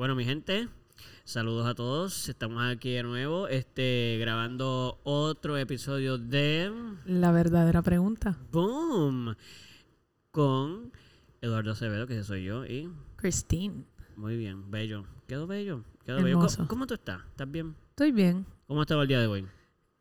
Bueno, mi gente, saludos a todos. Estamos aquí de nuevo, este, grabando otro episodio de La verdadera pregunta. Boom con Eduardo Acevedo, que ese soy yo, y Christine. muy bien, bello. Quedó bello. Quedó bello. ¿Cómo, cómo tú estás? ¿Estás bien? Estoy bien. ¿Cómo ha estado el día de hoy?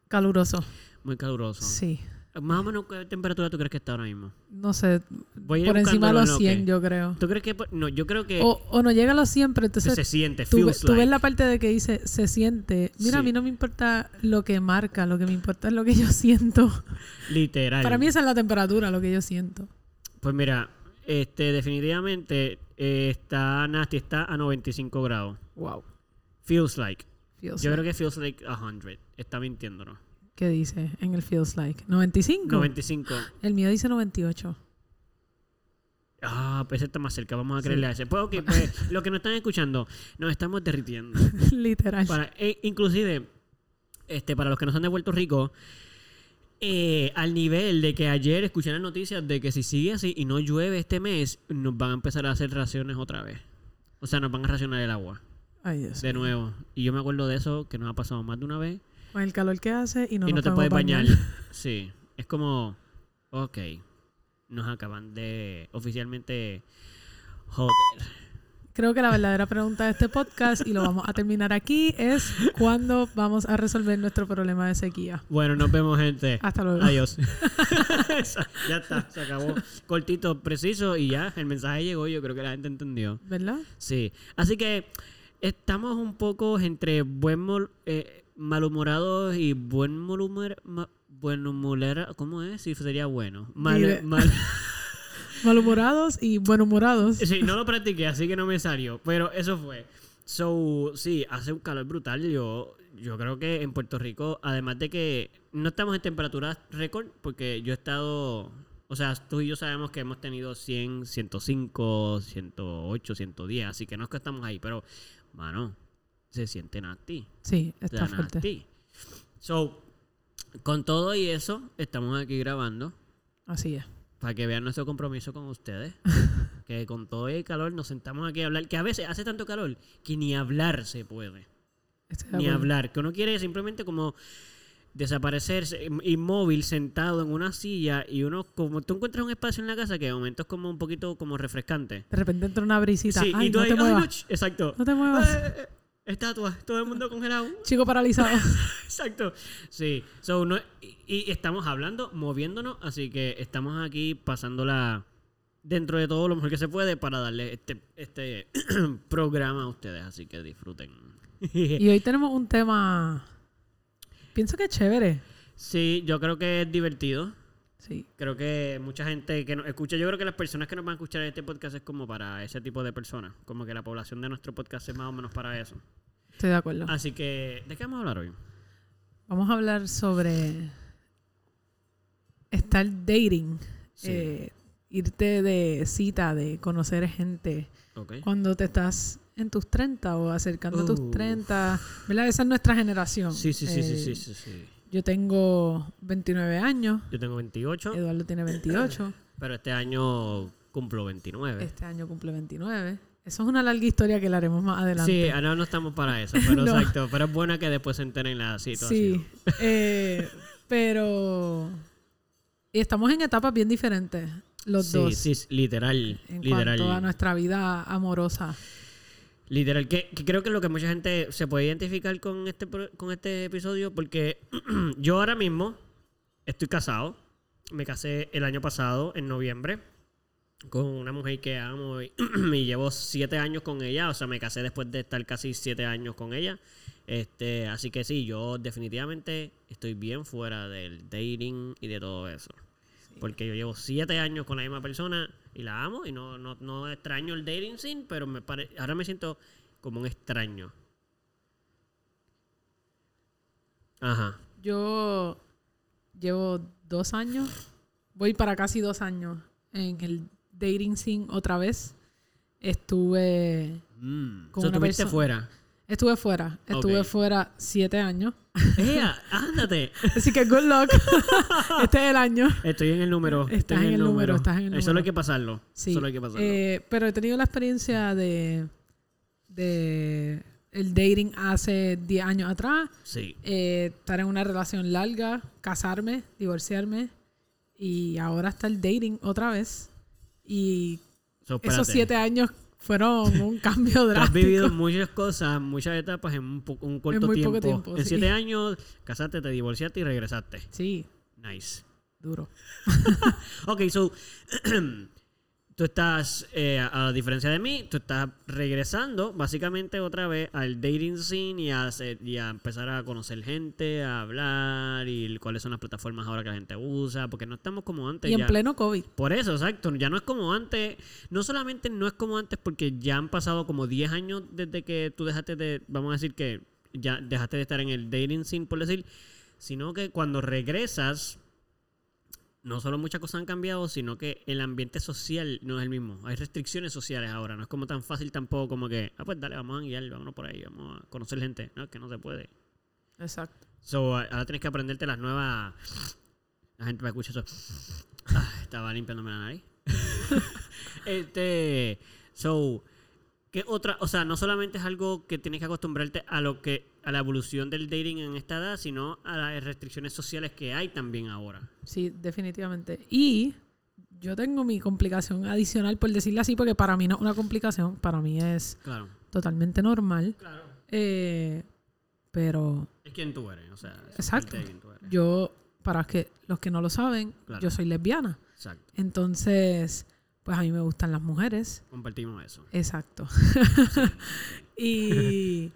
Caluroso. Muy caluroso. Sí. Más o menos, ¿qué temperatura tú crees que está ahora mismo? No sé. Voy a ir por encima de los en 100, OK. yo creo. ¿Tú crees que.? por- No, yo creo que O, o no llega a los 100, pero entonces se siente, tú, feels tú ves la parte de que dice se siente. Mira, a mí no me importa lo que marca, lo que me importa es lo que yo siento. Literal. Para mí esa es la temperatura, lo que yo siento. Pues mira, este, definitivamente eh, está nasty, está a 95 grados. Wow. Feels like. Feels Yo like. creo que feels like 100. Está mintiéndonos. ¿Qué dice en el feels like? 95. 95. El mío dice 98. Ah, pues ese está más cerca. Vamos a Sí. creerle a ese. Pues, ok, pues, lo que nos están escuchando, nos estamos derritiendo. Literal. Para, e- inclusive, este, para los que no son de Puerto Rico, eh, al nivel de que ayer escuché las noticias de que si sigue así y no llueve este mes, nos van a empezar a hacer raciones otra vez. O sea, nos van a racionar el agua Ay, Dios. de nuevo. Y yo me acuerdo de eso que nos ha pasado más de una vez. Con el calor que hace y no, y no te puedes bañar. Sí, es como, ok, nos acaban de oficialmente joder. Creo que la verdadera pregunta de este podcast, y lo vamos a terminar aquí, es ¿cuándo vamos a resolver nuestro problema de sequía? Bueno, nos vemos, gente. Hasta luego. Adiós. Ya está, se acabó. Cortito, preciso y ya, el mensaje llegó. Yo creo que la gente entendió. ¿Verdad? Sí, así que estamos un poco entre buen eh, malhumorados y buen malhumor. ma- buen humor, ¿cómo es? Si sería bueno. Mal, mal- Malhumorados y buenhumorados. Sí, no lo practiqué, así que no me salió. Pero eso fue. So, sí, hace un calor brutal. Yo, yo creo que en Puerto Rico, además de que no estamos en temperaturas récord, porque yo he estado. O sea, tú y yo sabemos que hemos tenido 100, 105, 108, 110, así que no es que estamos ahí, pero, mano, se siente nasty. Sí, o está sea, fuerte. nasty. So, con todo y eso, estamos aquí grabando Así es. para que vean nuestro compromiso con ustedes. que con todo el calor nos sentamos aquí a hablar. Que a veces hace tanto calor que ni hablar se puede. Ni hablar. Que uno quiere simplemente como desaparecerse inmóvil sentado en una silla y uno como tú encuentras un espacio en la casa que de momento es como un poquito como refrescante. De repente entra una brisita. Sí, Ay, y tú no ahí, te "Ay, no, muevas. ch-". exacto. No te muevas. Estatua, todo el mundo congelado. Chico paralizado. Exacto. Sí. So, no- y, y estamos hablando, moviéndonos, así que estamos aquí pasándola dentro de todo lo mejor que se puede para darle este, este programa a ustedes, así que disfruten. y hoy tenemos un tema. Pienso que es chévere. sí, yo creo que es divertido. Sí. Creo que mucha gente que nos escucha, yo creo que las personas que nos van a escuchar en este podcast es como para ese tipo de personas. Como que la población de nuestro podcast es más o menos para eso. Estoy de acuerdo. Así que, ¿de qué vamos a hablar hoy? Vamos a hablar sobre estar dating. Sí. eh, irte de cita, de conocer gente. Ok. Cuando te estás en tus 30 o acercando a tus Uf. 30. ¿Verdad? Esa es nuestra generación. Sí, sí, sí, sí, Eh, sí, sí, sí. Yo tengo 29 años. Yo tengo 28. Eduardo tiene 28. Pero este año cumplo 29. Este año cumple 29. Eso es una larga historia que la haremos más adelante. Sí, ahora no estamos para eso, pero No. exacto. Pero es buena que después se enteren la situación. Sí, eh, pero y estamos en etapas bien diferentes los sí, dos sí, literal, en literal. cuanto a nuestra vida amorosa. Literal, que, que creo que es lo que mucha gente se puede identificar con este, con este episodio, porque yo ahora mismo estoy casado. Me casé el año pasado, en noviembre, con una mujer que amo y, y llevo siete años con ella. O sea, me casé después de estar casi siete años con ella. Este, así que sí, yo definitivamente estoy bien fuera del dating y de todo eso. Porque yo llevo siete años con la misma persona y la amo y no, no, no extraño el dating scene, pero me pare- ahora me siento como un extraño. Ajá. Yo llevo dos años, voy para casi dos años en el dating scene otra vez. Estuve, Mm. Con So, una fuera. Estuve fuera, estuve fuera siete años. ¡Ea! ¡Ándate! Así que good luck. este es el año. Estoy en el número. Estás en el número, estás en el Eso número. hay que pasarlo. Sí. Solo hay que pasarlo. Eh, pero he tenido la experiencia de, de el dating hace 10 años atrás, Sí. eh, estar en una relación larga, casarme, divorciarme y ahora está el dating otra vez. Y So, esos siete años fueron un cambio Tú has drástico. vivido muchas cosas, muchas etapas en un, po- un corto muy tiempo. poco tiempo, En sí. siete años, casaste, te divorciaste y regresaste. Sí, Nice. duro. Ok, so, tú estás, eh, a diferencia de mí, tú estás regresando básicamente otra vez al dating scene y a, hacer- y a empezar a conocer gente, a hablar y cuáles son las plataformas ahora que la gente usa, porque no estamos como antes. Y en ya. pleno COVID. Por eso, exacto. Ya no es como antes. No solamente no es como antes porque ya han pasado como 10 años desde que tú dejaste de, vamos a decir que ya dejaste de estar en el dating scene, por decir, sino que cuando regresas, no solo muchas cosas han cambiado, sino que el ambiente social no es el mismo. Hay restricciones sociales ahora. No es como tan fácil tampoco como que, ah, pues dale, vamos a guiar, vámonos por ahí, vamos a conocer gente. No, es que no se puede. Exacto. So, ahora tienes que aprenderte las nuevas. La gente me escucha eso. Ah, estaba limpiándome la nariz. este. So. ¿Qué otra? O sea, no solamente es algo que tienes que acostumbrarte a lo que. a la evolución del dating en esta edad, sino a las restricciones sociales que hay también ahora. Sí, definitivamente. Y yo tengo mi complicación adicional, por decirlo así, porque para mí no es una complicación, para mí es Claro. totalmente normal. Claro. Eh, pero Es quien tú eres. O sea, es Exacto. quien tú eres. yo, para que los que no lo saben, Claro. yo soy lesbiana. Exacto. Entonces, pues a mí me gustan las mujeres. Compartimos eso. Exacto. y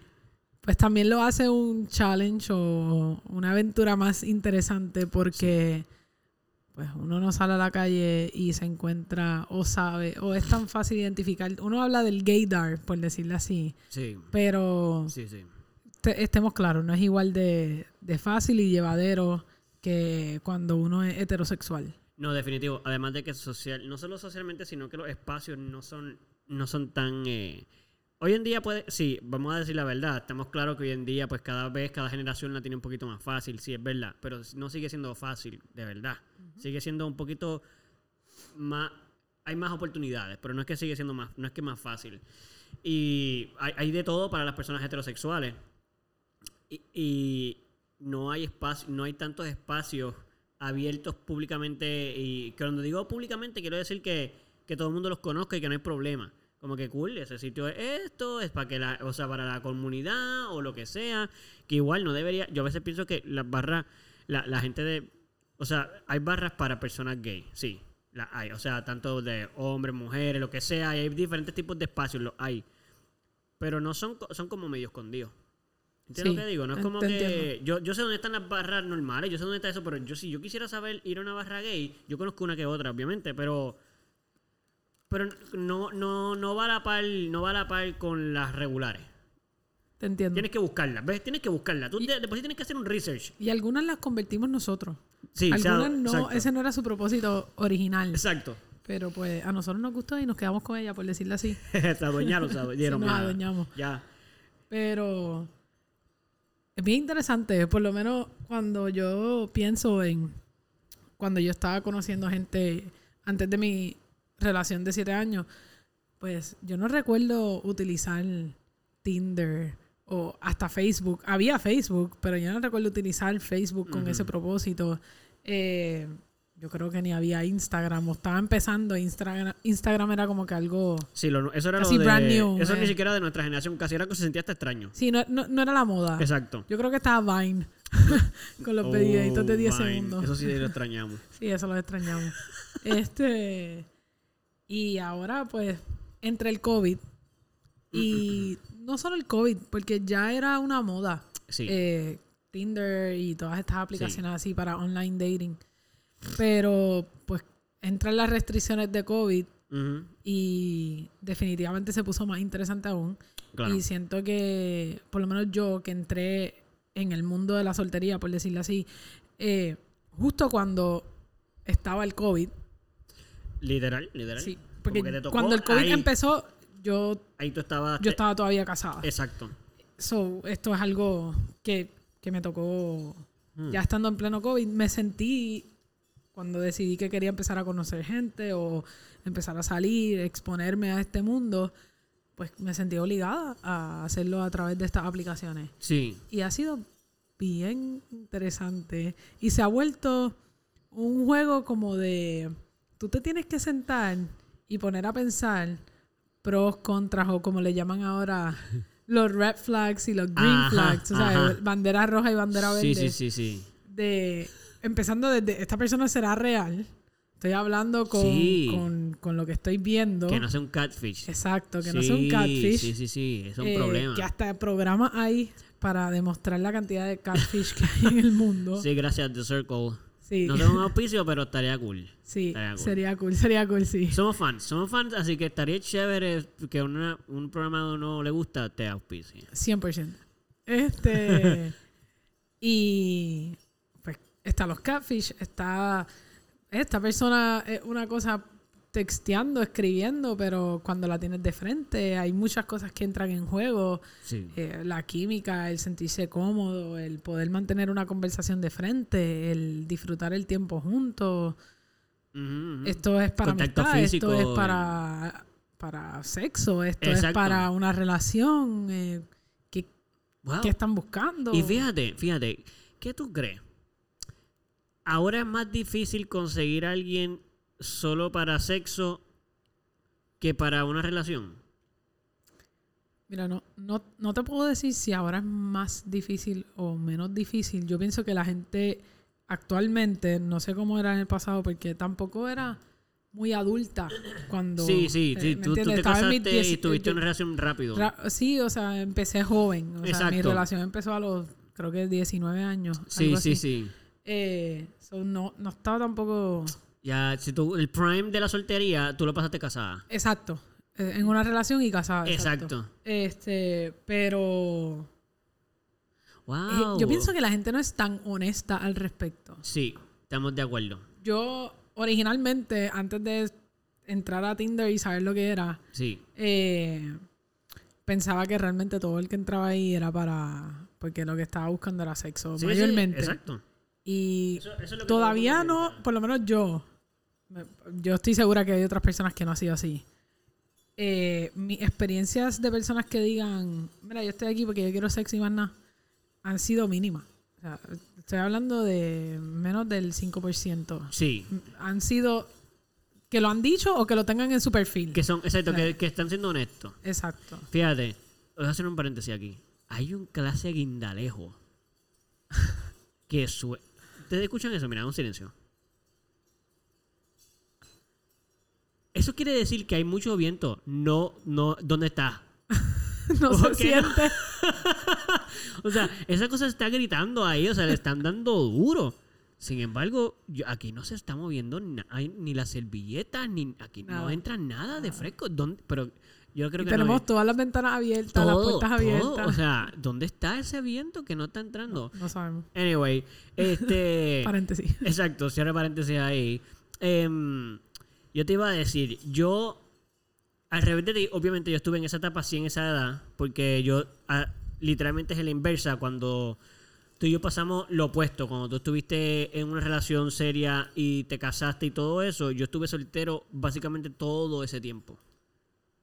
pues también lo hace un challenge o una aventura más interesante porque pues uno no sale a la calle y se encuentra o sabe o es tan fácil identificar. Uno habla del gaydar, por decirlo así, Sí. pero Sí, sí. te- estemos claros, no es igual de, de fácil y llevadero que cuando uno es heterosexual. No, definitivo. Además de que social, no solo socialmente, sino que los espacios no son, no son tan. eh, Hoy en día puede, sí, vamos a decir la verdad. Estamos claros que hoy en día, pues cada vez, cada generación la tiene un poquito más fácil, sí, es verdad. Pero no sigue siendo fácil, de verdad. Sigue siendo un poquito más. Hay más oportunidades, pero no es que sigue siendo más, no es que más fácil. Y hay, hay de todo para las personas heterosexuales. Y, y no hay espacio, no hay tantos espacios abiertos públicamente. Y cuando digo públicamente, quiero decir que, que todo el mundo los conozca y que no hay problema. Como que cool, ese sitio es esto, es para que la, o sea, para la comunidad o lo que sea. Que igual no debería. Yo a veces pienso que las barras, la, la gente de. O sea, hay barras para personas gay, sí. La hay. O sea, tanto de hombres, mujeres, lo que sea. hay diferentes tipos de espacios, los hay. Pero no son, son como medio escondidos. ¿Entiendes Sí, lo que digo? No es como que. Yo, yo sé dónde están las barras normales, yo sé dónde está eso, pero yo si yo quisiera saber ir a una barra gay, yo conozco una que otra, obviamente, pero. Pero no, no, no va a la par, no va a la par con las regulares. Te entiendo. Tienes que buscarlas, ¿ves? Tienes que buscarlas. Tú de, después tienes que hacer un research. Y algunas las convertimos nosotros. Sí, sea, Algunas no, exacto. ese no era su propósito original. Exacto. Pero pues a nosotros nos gustó y nos quedamos con ella, por decirlo así. se adueñaron, se adueñaron. Sí, nos ya. adueñamos. Ya. Pero bien interesante, por lo menos cuando yo pienso en cuando yo estaba conociendo gente antes de mi relación de siete años, pues yo no recuerdo utilizar Tinder o hasta Facebook. Había Facebook, pero yo no recuerdo utilizar Facebook con ese propósito. Eh, yo creo que ni había Instagram o estaba empezando. Instagram, Instagram era como que algo... Sí, lo- eso era Casi lo de, brand new, Eso eh. ni siquiera de nuestra generación, casi era que se sentía hasta extraño. Sí, no, no, no era la moda. Exacto. Yo creo que estaba Vine con los de Oh, 10 Vine. segundos. Eso sí lo extrañamos. Sí, eso lo extrañamos. este y ahora pues entre el COVID y no solo el COVID, porque ya era una moda. Sí. eh, Tinder y todas estas aplicaciones así para online dating. Pero pues entran las restricciones de COVID y definitivamente se puso más interesante aún. Claro. Y siento que, por lo menos yo, que entré en el mundo de la soltería, por decirlo así, eh, justo cuando estaba el COVID, Literal, literal. sí, porque que te tocó cuando el COVID ahí, empezó, yo, Ahí tú estabas. yo estaba todavía casada. Exacto. So, esto es algo que, que me tocó Mm. ya estando en pleno COVID. Me sentí cuando decidí que quería empezar a conocer gente o empezar a salir, exponerme a este mundo. pues me sentí obligada a hacerlo a través de estas aplicaciones. Sí. Y ha sido bien interesante. Y se ha vuelto un juego como de... Tú te tienes que sentar y poner a pensar pros, contras o como le llaman ahora los red flags y los green Ajá, flags. O sea, bandera roja y bandera verde. Sí, sí, sí, sí. De, empezando desde, ¿esta persona será real? Estoy hablando con, Sí. con, con lo que estoy viendo. Que no sea un catfish. Exacto, que no sea un catfish. Sí, sí, sí. Es un Eh, problema. Que hasta programas hay para demostrar la cantidad de catfish que hay en el mundo. Sí, gracias, The Circle. Sí, No tengo un auspicio, pero estaría cool. sí, estaría cool. sería cool, sería cool, sí. Somos fans, somos fans, así que estaría chévere que una- un programa no le gusta te auspicie. 100%. Este. y. Está los catfish, está. Esta persona es una cosa texteando, escribiendo, pero cuando la tienes de frente, hay muchas cosas que entran en juego. Sí. Eh, la química, el sentirse cómodo, el poder mantener una conversación de frente, el disfrutar el tiempo juntos. Esto es para Contacto amistad, físico, esto eh. es para, para sexo, esto es para una relación. eh, ¿qué, Wow. qué están buscando? Y fíjate, fíjate, ¿qué tú crees? Ahora es más difícil conseguir a alguien solo para sexo que para una relación. Mira, no, no, no te puedo decir si ahora es más difícil o menos difícil. Yo pienso que la gente actualmente, no sé cómo era en el pasado, porque tampoco era muy adulta cuando... sí, sí, eh, sí. ¿me Tú, te Estaba casaste y tuviste yo- una relación rápido. Ra- Sí, o sea, empecé joven. O sea, mi Exacto. relación empezó a los, creo que 19 años. sí, algo sí, sí. Eh, so, no, no estaba tampoco... Ya, si tú, el prime de la soltería, tú lo pasaste casada. Exacto. eh, en una relación y casada. Exacto. Este, pero... eh, Wow. yo pienso que la gente no es tan honesta al respecto. Sí, estamos de acuerdo. Yo, originalmente, antes de entrar a Tinder y saber lo que era, Sí. eh, pensaba que realmente todo el que entraba ahí era para... Porque lo que estaba buscando era sexo, Sí, sí, mayormente. exacto. Y Eso- eso es lo que todavía no, por lo menos yo, yo estoy segura que hay otras personas que no ha sido así. Eh, mis experiencias de personas que digan, mira, yo estoy aquí porque yo quiero sexo y más nada, han sido mínimas. O sea, estoy hablando de menos del 5%. Sí. Han sido que lo han dicho o que lo tengan en su perfil. Que son, exacto, que, que están siendo honestos. Exacto. Fíjate, voy a hacer un paréntesis aquí. Hay un clase guindalejo que sue... ¿Ustedes escuchan eso? Mira, un silencio. Eso quiere decir que hay mucho viento. No, no, ¿dónde está? no ¿Por se siente. O sea, esa cosa está gritando ahí, o sea, le están dando duro. Sin embargo, yo- aquí no se está moviendo ni las servilletas, ni aquí no entra nada de fresco. ¿Dónde? Pero yo creo Y que tenemos todas las ventanas abiertas, las puertas todo. abiertas. O sea, ¿dónde está ese viento que no está entrando? no sabemos. Anyway, este. Paréntesis. exacto, cierra paréntesis ahí. Em, yo te iba a decir, yo. Al revés de ti, obviamente yo estuve en esa etapa así en esa edad, porque yo literalmente es la inversa cuando tú y yo pasamos lo opuesto. Cuando tú estuviste en una relación seria y te casaste y todo eso, yo estuve soltero básicamente todo ese tiempo.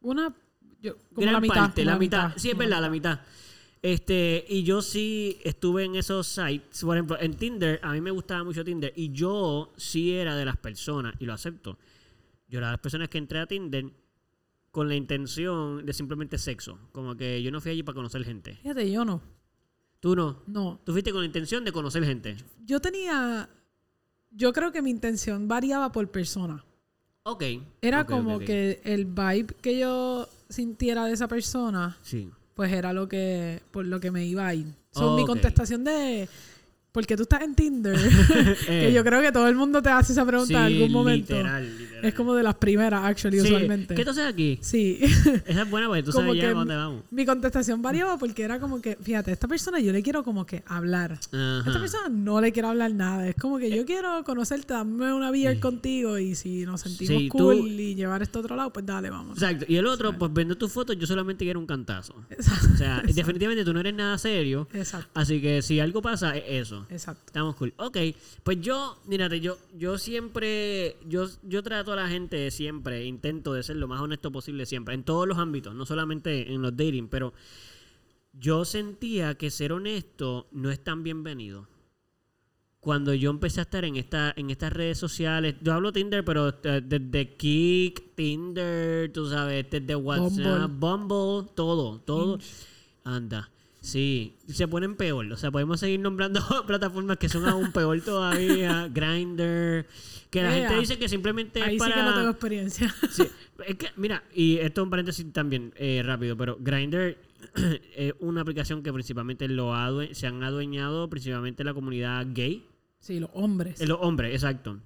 Una, yo, como Gran la mitad. parte, la mitad. Sí, es verdad, la mitad. Este, y yo sí estuve en esos sites. Por ejemplo, en Tinder, a mí me gustaba mucho Tinder. Y yo sí era de las personas, y lo acepto. Yo era de las personas que entré a Tinder con la intención de simplemente sexo. Como que yo no fui allí para conocer gente. Fíjate, yo no. Tú no. No. Tú fuiste con la intención de conocer gente. Yo tenía. Yo creo que mi intención variaba por persona. Ok. Era como que el vibe que yo sintiera de esa persona, Sí. pues era lo que. por lo que me iba a ir. So, Mi contestación de. Porque tú estás en Tinder. que yo creo que todo el mundo te hace esa pregunta sí, en algún momento. Literal, literal. Es como de las primeras, actually, Sí. usualmente. ¿Qué tú haces aquí? Sí. Esa es buena porque tú sabes ya dónde vamos. Mi contestación variaba porque era como que, fíjate, esta persona yo le quiero como que hablar. Ajá. esta persona no le quiero hablar nada. Es como que yo quiero conocerte, darme una beer contigo y si nos sentimos Sí, tú- cool y llevar esto a otro lado, pues dale, vamos. Exacto. Y el otro, pues viendo tus fotos, yo solamente quiero un cantazo. Exacto. O sea, definitivamente tú no eres nada serio. Exacto. Así que si algo pasa, es eso. Exacto. Estamos cool. Ok, pues yo, mírate, yo, yo siempre, yo, yo trato trato a la gente siempre, intento de ser lo más honesto posible siempre, en todos los ámbitos, no solamente en los dating, pero yo sentía que ser honesto no es tan bienvenido. Cuando yo empecé a estar en esta en estas redes sociales, yo hablo Tinder, pero eh, desde Kik, Tinder, tú sabes, desde WhatsApp, Bumble, todo, todo. Anda. Sí, se ponen peor. O sea, podemos seguir nombrando plataformas que son aún peor todavía. Grinder. Que la gente dice que simplemente Ahí es para... sí que no tengo experiencia. Sí, es que, mira, y esto es un paréntesis también eh, rápido, pero Grindr es una aplicación que principalmente lo adue- se han adueñado principalmente la comunidad gay. Sí, los hombres. Eh, los hombres, exacto.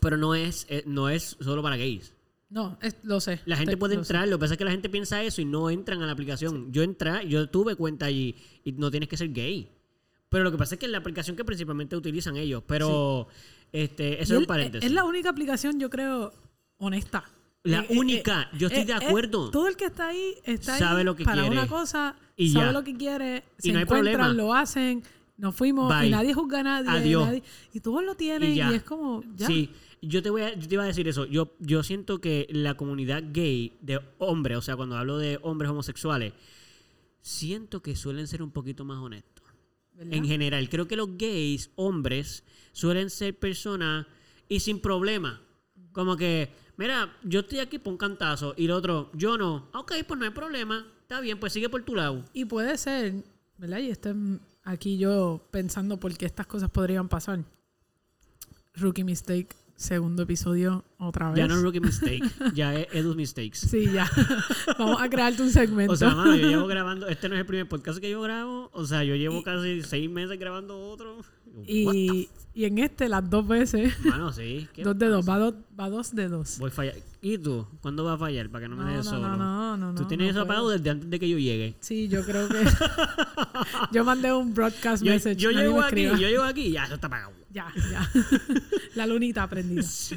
Pero no es, eh, no es solo para gays. No, es- lo sé. La gente Te- puede entrar, lo que pasa es que la gente piensa eso y no entran a la aplicación. Yo entré, yo tuve cuenta allí y no tienes que ser gay. Pero lo que pasa es que es la aplicación que principalmente utilizan ellos. Pero este, Y eso es un paréntesis. Es la única aplicación, yo creo, honesta. La Eh, eh, única, yo estoy de acuerdo. todo el que está ahí está Sabe ahí lo que para quiere. una cosa, Y sabe ya. lo que quiere, Y se no hay encuentran, problema. lo hacen, nos fuimos Bye. y nadie juzga a nadie, Adiós. nadie- y todos lo tienen y, ya. es como ya. Sí, yo te, voy a, yo te iba a decir eso. Yo, yo siento que la comunidad gay de hombres, o sea, cuando hablo de hombres homosexuales, siento que suelen ser un poquito más honestos. ¿verdad? En general, creo que los gays, hombres, suelen ser personas y sin problema. Como que, mira, yo estoy aquí por un cantazo y el otro, yo no. Ok, pues no hay problema. Está bien, pues sigue por tu lado. Y puede ser, ¿verdad? Y estoy aquí yo pensando por qué estas cosas podrían pasar. Rookie Mistake, segundo episodio, otra vez. Ya no es rookie mistake, ya es Edu's mistakes. Sí, ya. Vamos a crearte un segmento. O sea, mano, yo llevo grabando, este no es el primer podcast que yo grabo, o sea, yo llevo casi seis meses grabando otro. Y, y en este, las dos veces, Mano, sí. ¿qué dos de dos, va, dos va dos de dos. Voy a fallar. ¿Y tú? ¿Cuándo vas a fallar? Para que no me No, dejes no, solo. no, no, no, Tú tienes eso apagado desde antes de que yo llegue. Sí, yo creo que. yo mandé un broadcast Yo, message. yo llego me aquí, yo llego aquí y ya, eso está apagado. Ya, ya. La lunita prendida. Sí.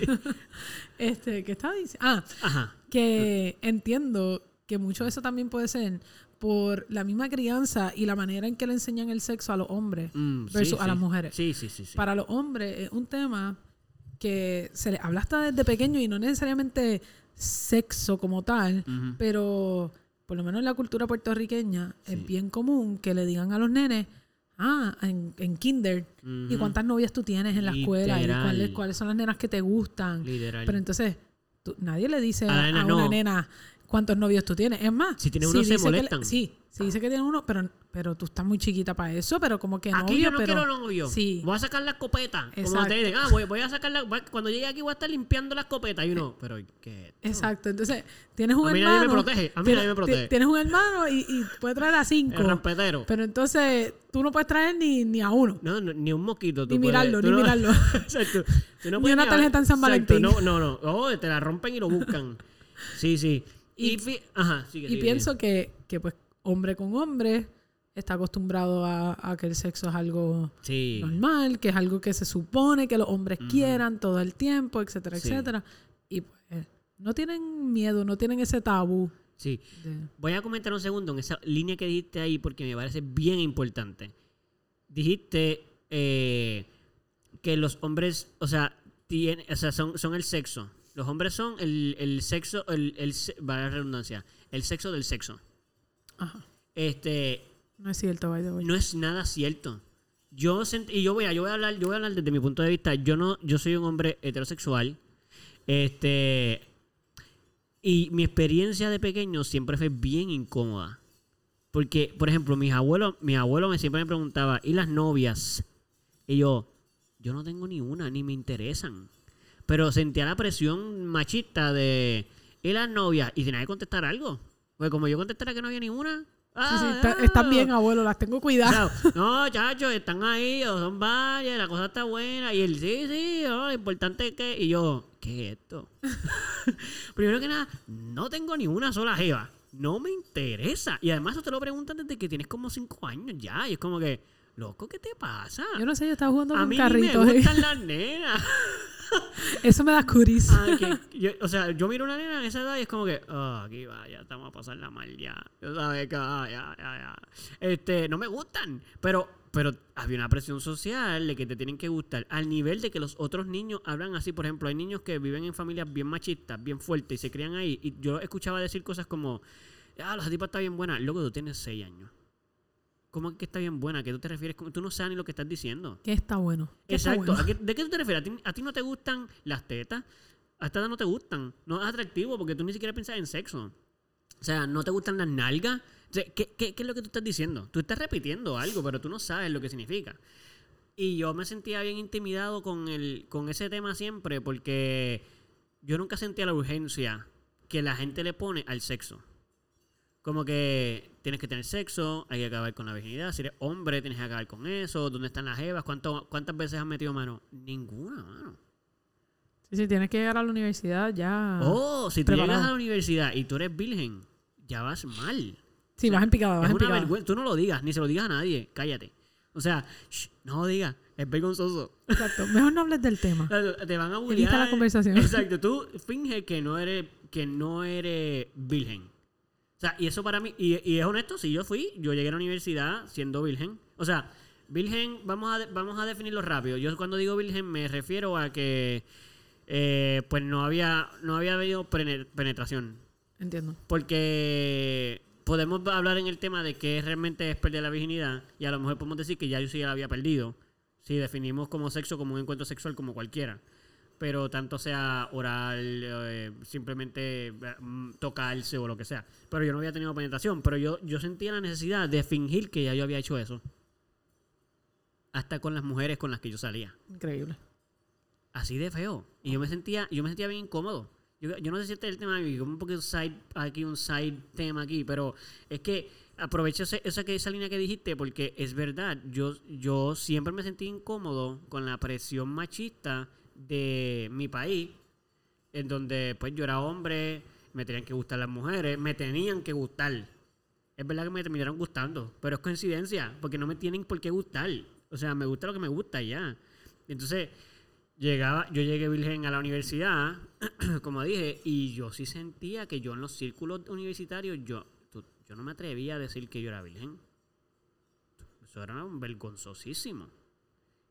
Este, ¿qué estaba diciendo? Ah, Ajá. que entiendo que mucho de eso también puede ser por la misma crianza y la manera en que le enseñan el sexo a los hombres Mm, sí, versus a sí. las mujeres. Sí, sí, sí. sí. Para los hombres es un tema que se les habla hasta desde pequeño y no necesariamente sexo como tal, pero por lo menos en la cultura puertorriqueña es bien común que le digan a los nenes, ah, en, en kinder, ¿y cuántas novias tú tienes en la escuela? ¿Y cuáles, cuáles son las nenas que te gustan? Literal. Pero entonces, tú- nadie le dice A una nena cuántos novios tú tienes. Es más, Si tiene uno, se que le- molestan. sí, si dice que tiene uno, pero, pero tú estás muy chiquita para eso, pero como que Aquí novio, yo no pero... quiero novio. Sí. Voy a sacar la escopeta. Como Exacto. te dicen, ah, voy, voy a sacar la. Cuando llegue aquí voy a estar limpiando la escopeta. Y uno, pero ¿qué? esto? Exacto. Entonces, tienes un A mí nadie hermano. me protege, a mí tienes- nadie me protege. Tienes un hermano y, y puede traer a cinco. El rampetero. Pero entonces, tú no puedes traer ni, ni a uno. No, no, ni un mosquito. tú Ni puedes- mirarlo, ni no- mirarlo. Exacto. Tú no Ni puedes una tarjeta en San Exacto, Valentín. No, no, no. Oh, te la rompen y lo buscan. Sí, sí. Y, Y- fi- ajá, sigue, Y sigue, pienso que, que, pues, hombre con hombre está acostumbrado a, a que el sexo es algo. Sí. normal, que es algo que se supone que los hombres quieran todo el tiempo, etcétera, Sí. etcétera. Y pues, no tienen miedo, no tienen ese tabú. Sí. de- Voy a comentar un segundo en esa línea que dijiste ahí porque me parece bien importante. Dijiste eh, que los hombres, o sea, tienen, o sea son, son el sexo. Los hombres son el, el sexo, el, el, la redundancia, el sexo del sexo. Ajá. Este, No es cierto, by the way. no es nada cierto. Yo sent- y yo voy a, yo voy a hablar, yo voy a hablar desde mi punto de vista. Yo no, yo soy un hombre heterosexual. Este y mi experiencia de pequeño siempre fue bien incómoda. Porque, por ejemplo, mis abuelos, mis abuelos me siempre me preguntaba, ¿y las novias? Y yo, yo no tengo ni una, ni me interesan. Pero sentía la presión machista de, ¿y las novias? Y tenía que contestar algo. Pues como yo contestara que no había ni una. Sí, sí, ah, está- ah. están bien, abuelo, las tengo O cuidadas. sea, no, chachos, están ahí, o son varias, la cosa está buena. Y él, sí, sí, oh, lo importante es que. Y yo, ¿qué es esto? Primero que nada, no tengo ni una sola jeva. No me interesa. Y además, eso te lo preguntan desde que tienes como cinco años ya. Y es como que, loco, ¿qué te pasa? Yo no sé, yo estaba jugando A con mí ni me carritos. ¿eh? gustan las nenas. Eso me da curis. Ah, que- yo- o sea, yo miro una nena en esa edad y es como que, ah, aquí va, ya estamos a pasarla mal ya. Yo sabes que, ah, ya, ya, ya. Este, no me gustan. Pero pero había una presión social de que te tienen que gustar. Al nivel de que los otros niños hablan así. Por ejemplo, hay niños que viven en familias bien machistas, bien fuertes y se crían ahí. Y yo escuchaba decir cosas como, ah, la tipa está bien buena. Luego tú tienes seis años. ¿Cómo que está bien buena? ¿A qué tú te refieres? Tú no sabes ni lo que estás diciendo. ¿Qué está bueno? ¿Qué está Exacto. bueno? ¿A qué- ¿De qué tú te refieres? ¿A ti, a ti no te gustan las tetas? A edad no te gustan. No es atractivo porque tú ni siquiera piensas en sexo. O sea, no te gustan las nalgas. O sea, ¿qué, qué, qué es lo que tú estás diciendo? Tú estás repitiendo algo, pero tú no sabes lo que significa. Y yo me sentía bien intimidado con, el, con ese tema siempre porque yo nunca sentía la urgencia que la gente le pone al sexo. Como que tienes que tener sexo, hay que acabar con la virginidad. Si eres hombre, tienes que acabar con eso. ¿Dónde están las evas? ¿Cuánto, ¿Cuántas veces has metido mano? Ninguna, mano. Sí, sí, tienes que llegar a la universidad ya. Oh, si tú preparado. llegas a la universidad y tú eres virgen, ya vas mal. sí, vas en picada, vas Es en una vergüenza. Tú no lo digas, ni se lo digas a nadie. Cállate. O sea, shh, no lo digas. Es vergonzoso. Exacto. Mejor no hables del tema. Te van a bullear. La conversación. Exacto. Tú finge que no eres, que no eres virgen. O sea, y eso para mí, y, y es honesto, si yo fui, yo llegué a la universidad siendo virgen. O sea, virgen, vamos a, de- vamos a definirlo rápido. Yo cuando digo virgen me refiero a que eh, pues no había, no había habido pene- penetración. Entiendo. Porque podemos hablar en el tema de qué realmente es perder la virginidad y a lo mejor podemos decir que ya yo sí la había perdido. Si definimos como sexo como un encuentro sexual como cualquiera. Pero tanto sea oral, eh, simplemente eh, mm, tocarse o lo que sea. Pero yo no había tenido penetración. Pero yo, yo sentía la necesidad de fingir que ya yo había hecho eso. Hasta con las mujeres con las que yo salía Increíble. así de feo. Y yo me sentía, yo me sentía bien incómodo. Yo, yo no sé si este es el tema, como un poquito side, aquí un side tema aquí, pero es que aprovecho esa, que- esa línea que dijiste porque es verdad, yo, yo siempre me sentí incómodo con la presión machista de mi país, en donde pues yo era hombre, me tenían que gustar las mujeres, me tenían que gustar. Es verdad que me terminaron gustando, pero es coincidencia, porque no me tienen por qué gustar. O sea, me gusta lo que me gusta ya. Entonces, llegaba, yo llegué virgen a la universidad, como dije, y yo sí sentía que yo en los círculos universitarios, yo, yo no me atrevía a decir que yo era virgen. Eso era vergonzosísimo.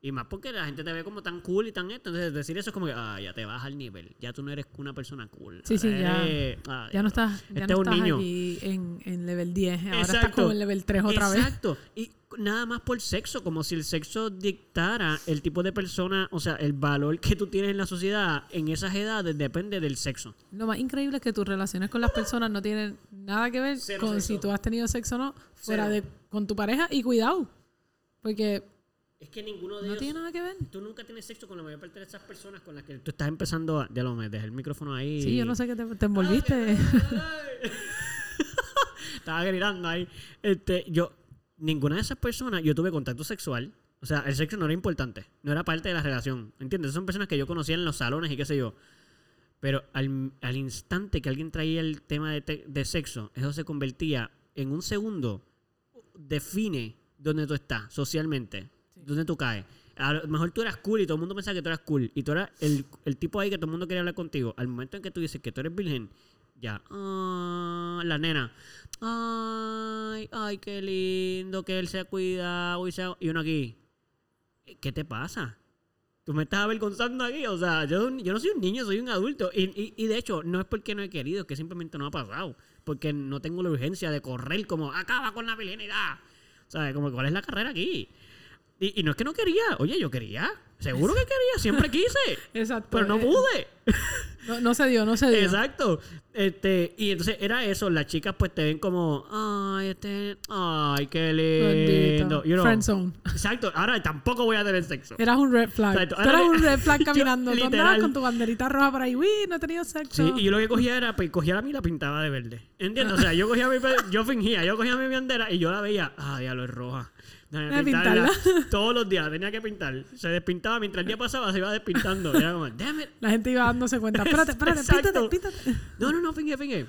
Y más porque la gente te ve como tan cool y tan esto. Entonces decir eso es como que, ah, ya te baja el nivel. Ya tú no eres una persona cool. Sí, sí, ya- eres- ah, Ya no estás, ya Este no estás niño. aquí en, en level 10. Ahora estás como en level 3 otra vez. Exacto. Y nada más por sexo, como si el sexo dictara el tipo de persona, o sea, el valor que tú tienes en la sociedad en esas edades depende del sexo. Lo más increíble es que tus relaciones con las personas no tienen nada que ver Cero con sexo. si tú has tenido sexo o no fuera Cero. de con tu pareja y cuidado. Porque Es que ninguno de no ellos... tiene nada que ver. Tú nunca tienes sexo con la mayor parte de esas personas con las que tú estás empezando a... Ya lo me dejé el micrófono ahí. Sí, yo no sé qué te, te envolviste. Estaba gritando ahí. Este, yo, ninguna de esas personas, yo tuve contacto sexual. O sea, el sexo no era importante. No era parte de la relación. ¿Entiendes? Son personas que yo conocía en los salones y qué sé yo. Pero al, al instante que alguien traía el tema de, te- de sexo, eso se convertía en un segundo. Define dónde tú estás socialmente. Dónde tú caes. A lo mejor tú eras cool y todo el mundo pensaba que tú eras cool. Y tú eras el, el tipo ahí que todo el mundo quería hablar contigo. Al momento en que tú dices que tú eres virgen, ya. ah, la nena. Ay, ay, qué lindo que él se ha cuidado y, se y uno aquí. ¿Qué te pasa? Tú me estás avergonzando aquí. O sea, yo, yo no soy un niño, soy un adulto. Y, y, y de hecho, no es porque no he querido, es que simplemente no ha pasado. Porque no tengo la urgencia de correr como acaba con la virginidad. ¿Sabes? Como, ¿cuál es la carrera aquí? Y, y no es que no quería. Oye, yo quería. Seguro que quería. Siempre quise. Exacto. Pero no Eh, pude. No, no se dio, no se dio. Exacto. Este, y entonces era eso. Las chicas pues te ven como, ay, este, ay, qué lindo. You know. Friend zone. Exacto. Ahora tampoco voy a tener sexo. Eras un red flag. Exacto. Tú eras un red flag Yo, caminando. Tú andabas con tu banderita roja por ahí. Uy, no he tenido sexo. Sí, y yo lo que cogía era, pues cogía la mí y la pintaba de verde. ¿Entiendes? O sea, yo cogía mi, yo fingía, yo cogía mi bandera y yo la veía, ah, diablo, es roja. Déjame Déjame pintarla. pintarla. Todos los días tenía que pintar. Se despintaba, mientras el día pasaba se iba despintando. Era como, damn it. La gente iba dándose cuenta. Espérate, espérate, píntate, píntate. No, no, no, finge, finge.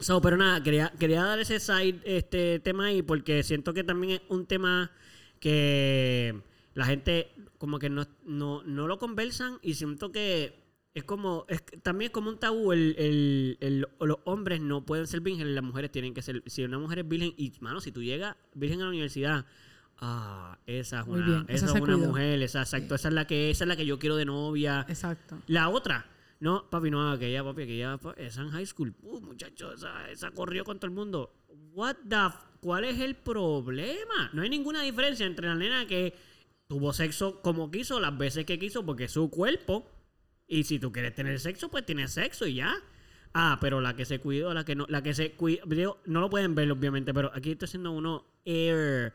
So, pero nada, quería, quería dar ese side, este tema ahí, porque siento que también es un tema que la gente como que no, no, no lo conversan y siento que es como, es, también es como un tabú, el, el- el- los hombres no pueden ser vírgenes, las mujeres tienen que ser, si una mujer es virgen, y mano, si tú llegas virgen a la universidad, ah, esa es una, bien, esa esa es una cuidó. mujer, esa, exacto, esa es la que, esa es la que yo quiero de novia. Exacto. La otra, no, papi, no, aquella, papi, aquella, esa en high school, uh, muchacho, esa, esa corrió con todo el mundo. What the, f- ¿cuál es el problema? No hay ninguna diferencia entre la nena que tuvo sexo como quiso, las veces que quiso, porque es su cuerpo. Y si tú quieres tener sexo, pues tienes sexo y ya. Ah, pero la que se cuidó, la que no, la que se cuidó, no lo pueden ver obviamente, pero aquí estoy haciendo uno air,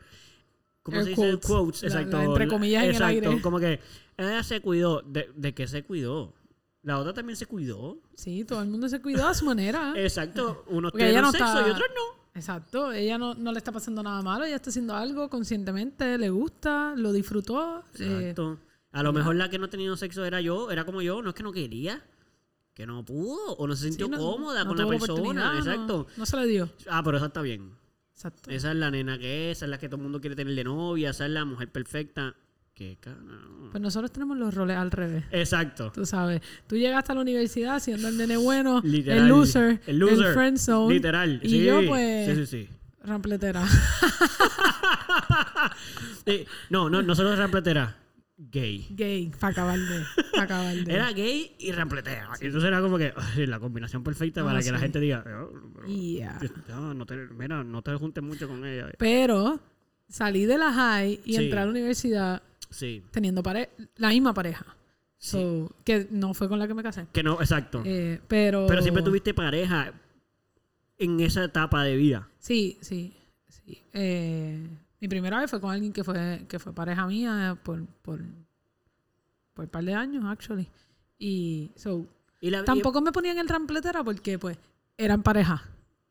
¿cómo se dice? quotes. La exacto. entre La- comillas en el aire. como que ella se cuidó, ¿de, de qué se cuidó? La otra también se cuidó. Sí, todo el mundo se cuidó a su manera. Exacto, unos no sexo está- y otros no. Exacto. Ella no, no le está pasando nada malo. Ella está haciendo algo conscientemente, le gusta, lo disfrutó. eh, Exacto. A lo mejor la que no ha tenido sexo era yo, era como yo, no es que no quería, que no pudo, o no se sí, sintió no- cómoda no con la persona. Exacto. No, se le dio. Ah, pero esa está bien. Exacto. Esa es la nena que es, esa es la que todo el mundo quiere tener de novia, esa es la mujer perfecta. Qué carajo. Pues nosotros tenemos los roles al revés. Exacto. Tú sabes, tú llegaste a la universidad siendo el nene bueno, Literal. el loser, El loser. el friend zone. Literal. Y sí. yo, pues, Sí, sí, sí. rampletera. No, no, no solo rampletera. Gay. Gay, para acabar de. Pa acabar de. Era gay y rampletera. Y entonces era como que la combinación perfecta Ah, para que la sí. gente diga, "Oh, Yeah. no, no te, mira, no te juntes mucho con ella. Pero salí de la high y Sí. entré a la universidad Sí. teniendo pare la misma pareja. Sí. So, que no fue con la que me casé. Que no, exacto. Eh, pero. Pero siempre tuviste pareja en esa etapa de vida. Sí, sí. sí. Eh, mi primera vez fue con alguien que fue, que fue pareja mía por, por, por un par de años, actually. Y so, Y la, y- tampoco me ponían el rampletera porque, pues, eran pareja.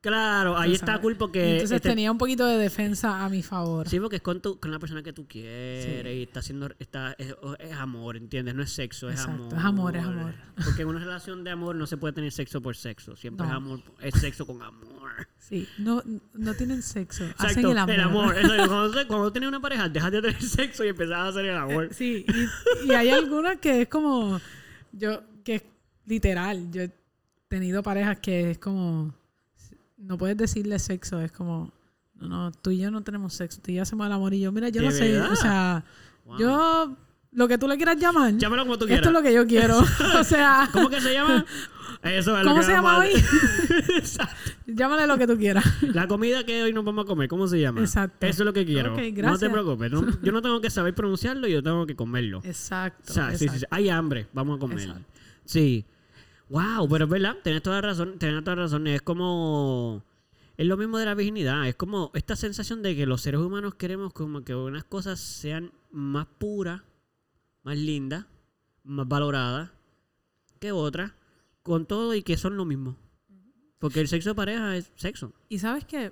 claro, ahí está cool porque. entonces este- tenía un poquito de defensa a mi favor. Sí, porque es con, tu, con la persona que tú quieres Sí. y está haciendo. Está, es, es amor, ¿entiendes? No es sexo, es Exacto, amor. es amor, es amor. Porque en una relación de amor no se puede tener sexo por sexo. Siempre No. es amor, es sexo con amor. Sí, no, no tienen sexo, hacen Exacto, el amor. El amor. Eso es, cuando, cuando tienes una pareja, dejas de tener sexo y empezás a hacer el amor. Sí, y, y hay algunas que es como, yo, que es literal, yo he tenido parejas que es como, no puedes decirle sexo, es como, no, no, tú y yo no tenemos sexo, tú y yo hacemos el amor y yo, mira, yo ¿De no sé, verdad? o sea, Wow. yo, lo que tú le quieras llamar, Llámalo como tú quieras. esto es lo que yo quiero, o sea, ¿Cómo que se llama? Eso es lo ¿Cómo que se llama hoy? Llámale lo que tú quieras. La comida que hoy nos vamos a comer, ¿cómo se llama? Exacto. Eso es lo que quiero. Ok, No te gracias. preocupes. no- yo no tengo que saber pronunciarlo, yo tengo que comerlo. Exacto. O sea, exacto. Hay hambre, vamos a comer. Exacto. Sí. Wow, pero es verdad, tienes toda razón, tienes toda razón. Es como. Es lo mismo de la virginidad. Es como esta sensación de que los seres humanos queremos como que unas cosas sean más puras, más lindas, más valoradas que otras, con todo y que son lo mismo. Porque el sexo de pareja es sexo. Y sabes que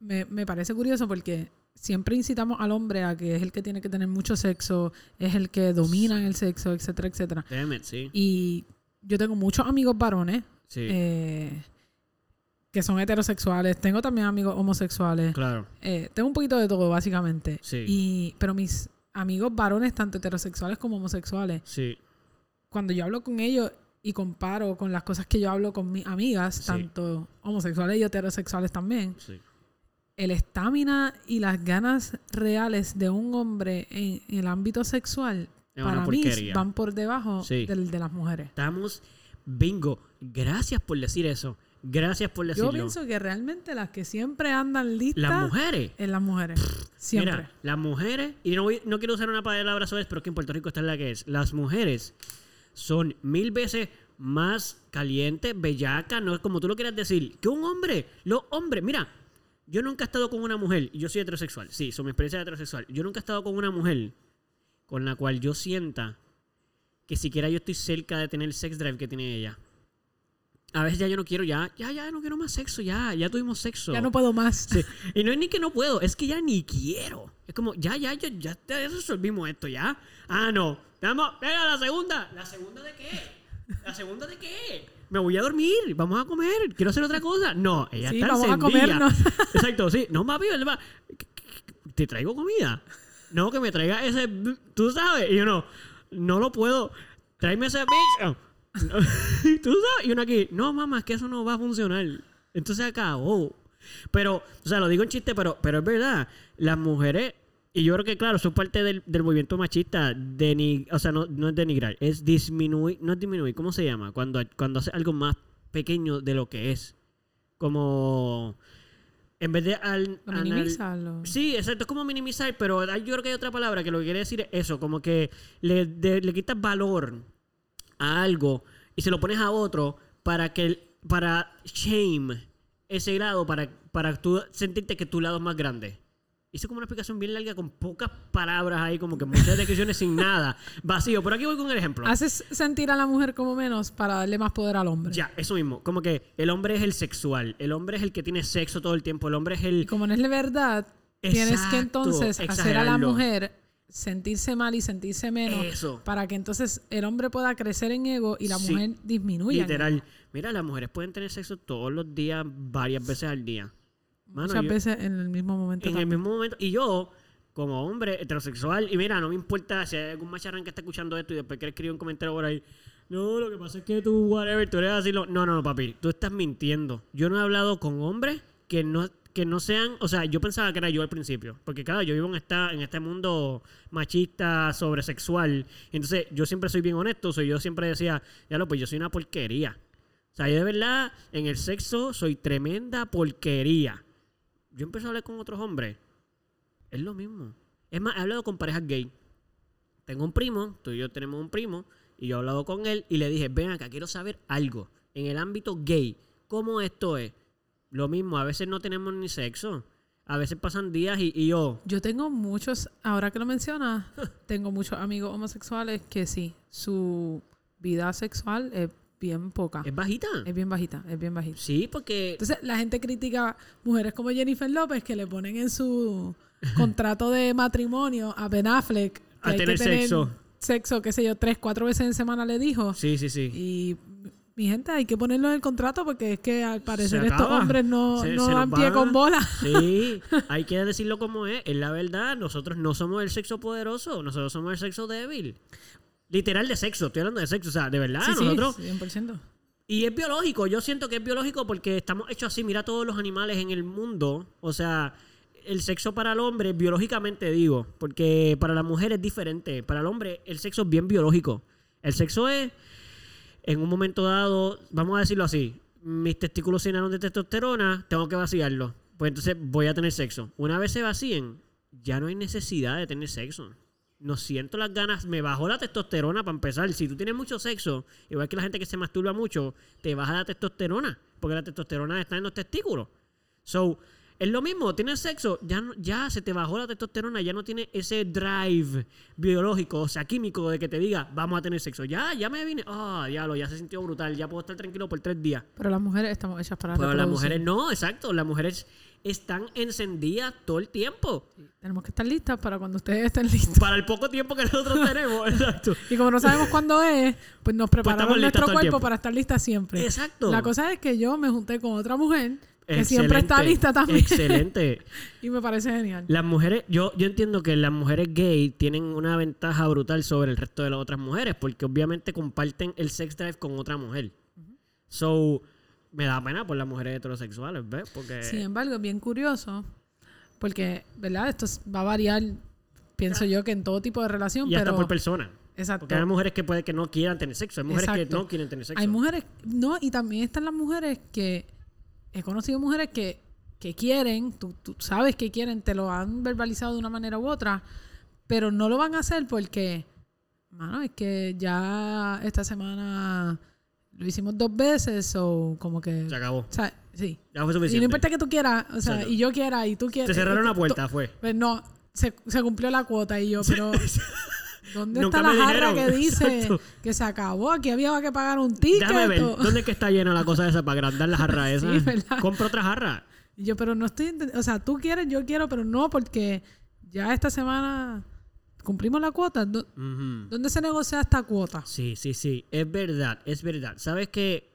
me, me parece curioso porque siempre incitamos al hombre a que es el que tiene que tener mucho sexo, es el que domina en el sexo, etcétera, etcétera. Damn it, sí. Y yo tengo muchos amigos varones Sí, eh, que son heterosexuales. Tengo también amigos homosexuales. claro. Eh, tengo un poquito de todo, básicamente. Sí. Y, pero mis amigos varones, tanto heterosexuales como homosexuales, Sí, cuando yo hablo con ellos y comparo con las cosas que yo hablo con mis amigas, Sí. tanto homosexuales y heterosexuales también, sí. el estamina y las ganas reales de un hombre en, en el ámbito sexual, Es para mí, van por debajo Sí. del de las mujeres. Estamos bingo. Gracias por decir eso. Gracias por Yo decirlo. pienso que realmente las que siempre andan listas Las mujeres. en las mujeres. Siempre. Mira, las mujeres, y no, voy- no quiero usar una palabra sobre eso, pero que en Puerto Rico está la que es. Las mujeres son mil veces más calientes, bellacas, no es como tú lo quieras decir, que un hombre. Los hombres, mira, yo nunca he estado con una mujer, y yo soy heterosexual, sí, son mi experiencia de heterosexual. Yo nunca he estado con una mujer con la cual yo sienta que siquiera yo estoy cerca de tener el sex drive que tiene ella. A veces ya yo no quiero, ya, ya, ya no quiero más sexo, ya, ya tuvimos sexo. Ya no puedo más. Sí. Y no es ni que no puedo, es que ya ni quiero. Es como, ya, ya, ya, ya, ya resolvimos esto, ya. Ah, no. Vamos, venga, la segunda. ¿La segunda de qué? ¿La segunda de qué? Me voy a dormir, vamos a comer, quiero hacer otra cosa. No, ella Sí, está vamos a encendida. comernos. Exacto, sí. No, papi, él va- ¿te traigo comida? No, que me traiga ese, tú sabes. Y yo no, no lo puedo. Tráeme ese bicho. No. tú sabes. Y uno aquí, no, mamá, es que eso no va a funcionar. Entonces acabó. Pero, o sea, lo digo en chiste, pero, pero es verdad. Las mujeres, y yo creo que, claro, eso es parte del, del movimiento machista. Deni, o sea, no, no es denigrar, es disminuir, no es disminuir, ¿cómo se llama? Cuando, cuando hace algo más pequeño de lo que es. Como. En vez de al, Lo anal- minimiza, lo- Sí, exacto, es como minimizar, pero yo creo que hay otra palabra que lo que quiere decir es eso, como que le, de- le quitas valor a algo y se lo pones a otro para que para shame ese grado para, para tú sentirte que tu lado es más grande. Hice como una explicación bien larga con pocas palabras ahí, como que muchas descripciones sin nada, vacío. Pero aquí voy con el ejemplo. Haces sentir a la mujer como menos para darle más poder al hombre. Ya, eso mismo. Como que el hombre es el sexual, el hombre es el que tiene sexo todo el tiempo, el hombre es Y el... como no es la verdad, tienes que entonces hacer a la mujer sentirse mal y sentirse menos Eso. para que entonces el hombre pueda crecer en ego y la Sí. mujer disminuya. Literal. Mira, las mujeres pueden tener sexo todos los días, varias veces al día. Mano, Muchas yo- veces en el mismo momento. en el mismo momento. Y yo, como hombre heterosexual, y mira, no me importa si hay algún macharrán que está escuchando esto y después quiere escribir un comentario por ahí. No, lo que pasa es que tú, whatever, tú eres así. lo-". No, no, no, papi. Tú estás mintiendo. Yo no he hablado con hombres que no, que no sean. O sea, yo pensaba que era yo al principio. Porque, claro, yo vivo en, esta, en este mundo machista, sobresexual. Entonces, yo siempre soy bien honesto. So, yo siempre decía, ya lo, pues yo soy una porquería. O sea, yo de verdad, en el sexo, soy tremenda porquería. Yo empecé a hablar con otros hombres. Es lo mismo. Es más, he hablado con parejas gay. Tengo un primo, tú y yo tenemos un primo, y yo he hablado con él y le dije, ven acá, quiero saber algo. En el ámbito gay, ¿cómo esto es? Lo mismo, a veces no tenemos ni sexo. A veces pasan días y, y yo, Yo tengo muchos, ahora que lo mencionas, tengo muchos amigos homosexuales que sí, su vida sexual es bien poca. ¿es bajita? Es bien bajita, es bien bajita. Sí, porque... Entonces la gente critica mujeres como Jennifer López que le ponen en su contrato de matrimonio a Ben Affleck que A hay tener que tener sexo. sexo, qué sé yo, tres, cuatro veces en semana le dijo. Sí, sí, sí. Y mi gente, hay que ponerlo en el contrato porque es que al parecer estos hombres no, Se- no se dan pie con bola. Sí, hay que decirlo como es. Es la verdad, nosotros no somos el sexo poderoso, nosotros somos el sexo débil. Literal de sexo, estoy hablando de sexo, o sea, de verdad, sí, sí, nosotros... 100%. Y es biológico, yo siento que es biológico porque estamos hechos así, mira todos los animales en el mundo, o sea, el sexo para el hombre, biológicamente digo, porque para la mujer es diferente, para el hombre el sexo es bien biológico. El sexo es, en un momento dado, vamos a decirlo así, mis testículos se llenaron de testosterona, tengo que vaciarlo, pues entonces voy a tener sexo. Una vez se vacíen, ya no hay necesidad de tener sexo. No siento las ganas, me bajó la testosterona para empezar. Si tú tienes mucho sexo, igual que la gente que se masturba mucho, te baja la testosterona, porque la testosterona está en los testículos. So, es lo mismo, tienes sexo, ya, ya se te bajó la testosterona, ya no tiene ese drive biológico, o sea, químico de que te diga, vamos a tener sexo. Ya, ya me vine, ah, diablo, ya se sintió brutal, ya puedo estar tranquilo por tres días. Pero las mujeres estamos hechas para Pero las mujeres no, exacto, las mujeres están encendidas todo el tiempo. Tenemos que estar listas para cuando ustedes estén listos. Para el poco tiempo que nosotros tenemos, exacto. Y como no sabemos cuándo es, pues nos preparamos estamos listas nuestro cuerpo para estar listas siempre. Exacto. La cosa es que yo me junté con otra mujer que siempre está lista también. Excelente. y me parece genial. Las mujeres, yo, yo entiendo que las mujeres gay tienen una ventaja brutal sobre el resto de las otras mujeres, porque obviamente comparten el sex drive con otra mujer. So, me da pena por las mujeres heterosexuales, ¿ves? Porque Sin embargo, es bien curioso, porque, ¿verdad? Esto es- va a variar, pienso yo, que en todo tipo de relación, y hasta pero... por persona. Exacto. Porque hay mujeres que puede que no quieran tener sexo, hay mujeres que no quieren tener sexo. Hay mujeres, no, y también están las mujeres que, he conocido mujeres que, que quieren, tú, tú sabes que quieren, te lo han verbalizado de una manera u otra, pero no lo van a hacer porque, mano, es que ya esta semana lo hicimos dos veces o como que... Se acabó. O sea, sí. Ya fue Y no suficiente. importa que tú quieras, o sea, Exacto. y yo quiera, y tú quieras. Se cerraron la puerta, fue. Pues no, se, se cumplió la cuota y yo, pero ¿dónde Nunca está la jarra dijeron. que dice Exacto. que se acabó? Aquí había que pagar un ticket. Déjame ver, ¿dónde es que está llena la cosa esa para agrandar la jarra esa? Compra otra jarra. Y yo, pero no estoy. O sea, tú quieres, yo quiero, pero no, porque ya esta semana cumplimos la cuota. ¿Dó- Ujú. ¿Dónde se negocia esta cuota? Sí, sí, sí. Es verdad, es verdad. ¿Sabes que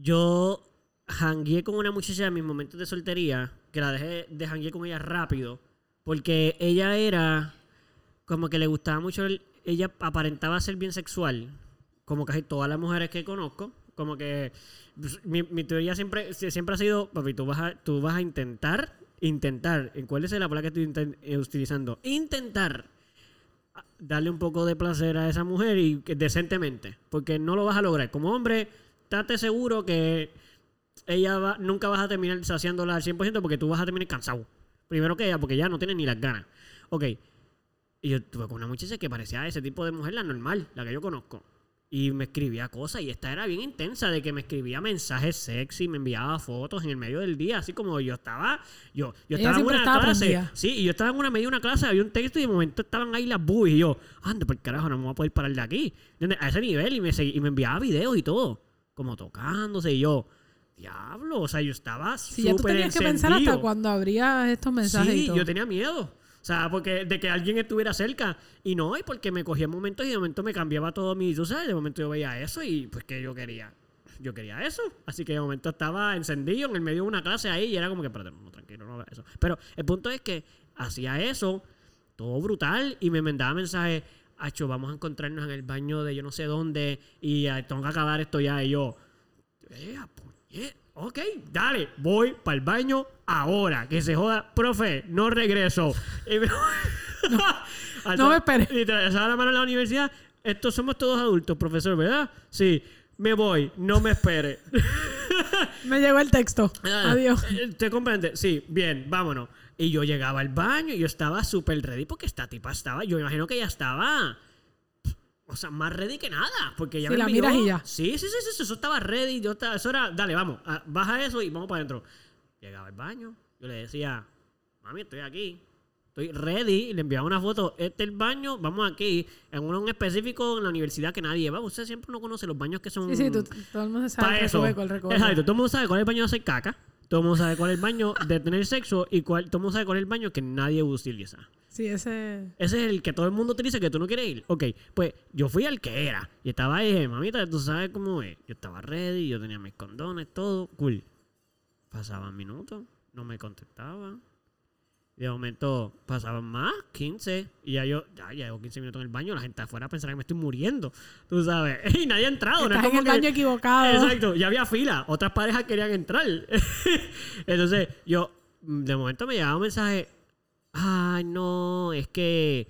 Yo jangueé con una muchacha en mis momentos de soltería, que la dejé de janguear con ella rápido, porque ella era como que le gustaba mucho, el- ella aparentaba ser bien sexual, como casi todas las mujeres que conozco, Como que pues, mi, mi teoría siempre, sie- siempre ha sido, papi, tú vas a, tú vas a intentar, intentar, ¿en cuál es la palabra que estoy eh, utilizando? Intentar darle un poco de placer a esa mujer y que decentemente, porque no lo vas a lograr. Como hombre, estate seguro que ella va, nunca vas a terminar saciándola al 100% porque tú vas a terminar cansado. Primero que ella, porque ya no tiene ni las ganas. Ok. Y yo tuve con una muchacha que parecía ese tipo de mujer, la normal, la que yo conozco. Y me escribía cosas y esta era bien intensa, de que me escribía mensajes sexy, me enviaba fotos en el medio del día, así como yo estaba, yo, yo estaba en una estaba clase, prendida. sí, y yo estaba en una medio de una clase, había un texto y de momento estaban ahí las boobies y yo, anda, por carajo, no me voy a poder parar de aquí. A ese nivel y me, y me enviaba videos y todo, como tocándose y yo, diablo, o sea, yo estaba Si ya tú súper tenías que pensar hasta cuando abrías estos mensajes y Sí, todo. yo tenía miedo. O sea, porque de que alguien estuviera cerca. Y no, y porque me cogía momentos y de momento me cambiaba todo mi. Tú sabes, de momento yo veía eso y pues que yo quería. Yo quería eso. Así que de momento estaba encendido en el medio de una clase ahí y era como que, espérate, tranquilo, no eso. Pero el punto es que hacía eso, todo brutal, y me mandaba mensajes. Acho, vamos a encontrarnos en el baño de yo no sé dónde y eh, tengo que acabar esto ya. Y yo, eh, puñe- ok, dale, voy para el baño ahora, que se joda, profe, no regreso. Y me- no me espere. Literal, alzaba la mano en la universidad, estos somos todos adultos, profesor, ¿verdad? Sí, me voy, no me espere. Me llegó el texto. Ah, Adiós. eh, ¿Te comprende? Sí, bien, vámonos. Y yo llegaba al baño y yo estaba súper ready porque esta tipa estaba, yo me imagino que ella estaba, o sea, más ready que nada. Porque Sí, me la envió- miras y ya. Sí, sí, sí, sí, eso estaba ready. Yo estaba, eso era, dale, vamos, ah, baja eso y vamos para adentro. Llegaba al baño, yo le decía, mami, estoy aquí. Estoy ready, y le enviaba una foto. Este es el baño, vamos aquí. En uno en específico en la universidad que nadie va. Usted siempre no conoce los baños que son. Sí, sí, tú- todo el mundo sabe Para eso. Exacto. Todo el mundo sabe cuál es el baño de hacer caca. Todo el mundo sabe cuál es el baño de tener sexo. Y cuál, todo el mundo sabe cuál es el baño que nadie utiliza. Sí, ese... Ese es el que todo el mundo utiliza que tú no quieres ir. Ok, pues yo fui al que era. Y estaba ahí, dije, mamita, tú sabes cómo es. Yo estaba ready, yo tenía mis condones, todo. Cool. Pasaban minutos, no me contestaba. De momento pasaban más, 15. Y ya yo, ya, ya llevo 15 minutos en el baño. La gente afuera pensará que me estoy muriendo. Tú sabes. Y nadie ha entrado. no es Estás en como el que- baño equivocado. Exacto, ya había fila. Otras parejas querían entrar. Entonces, yo, mm, de momento me llegaba un mensaje. Ay, no, es que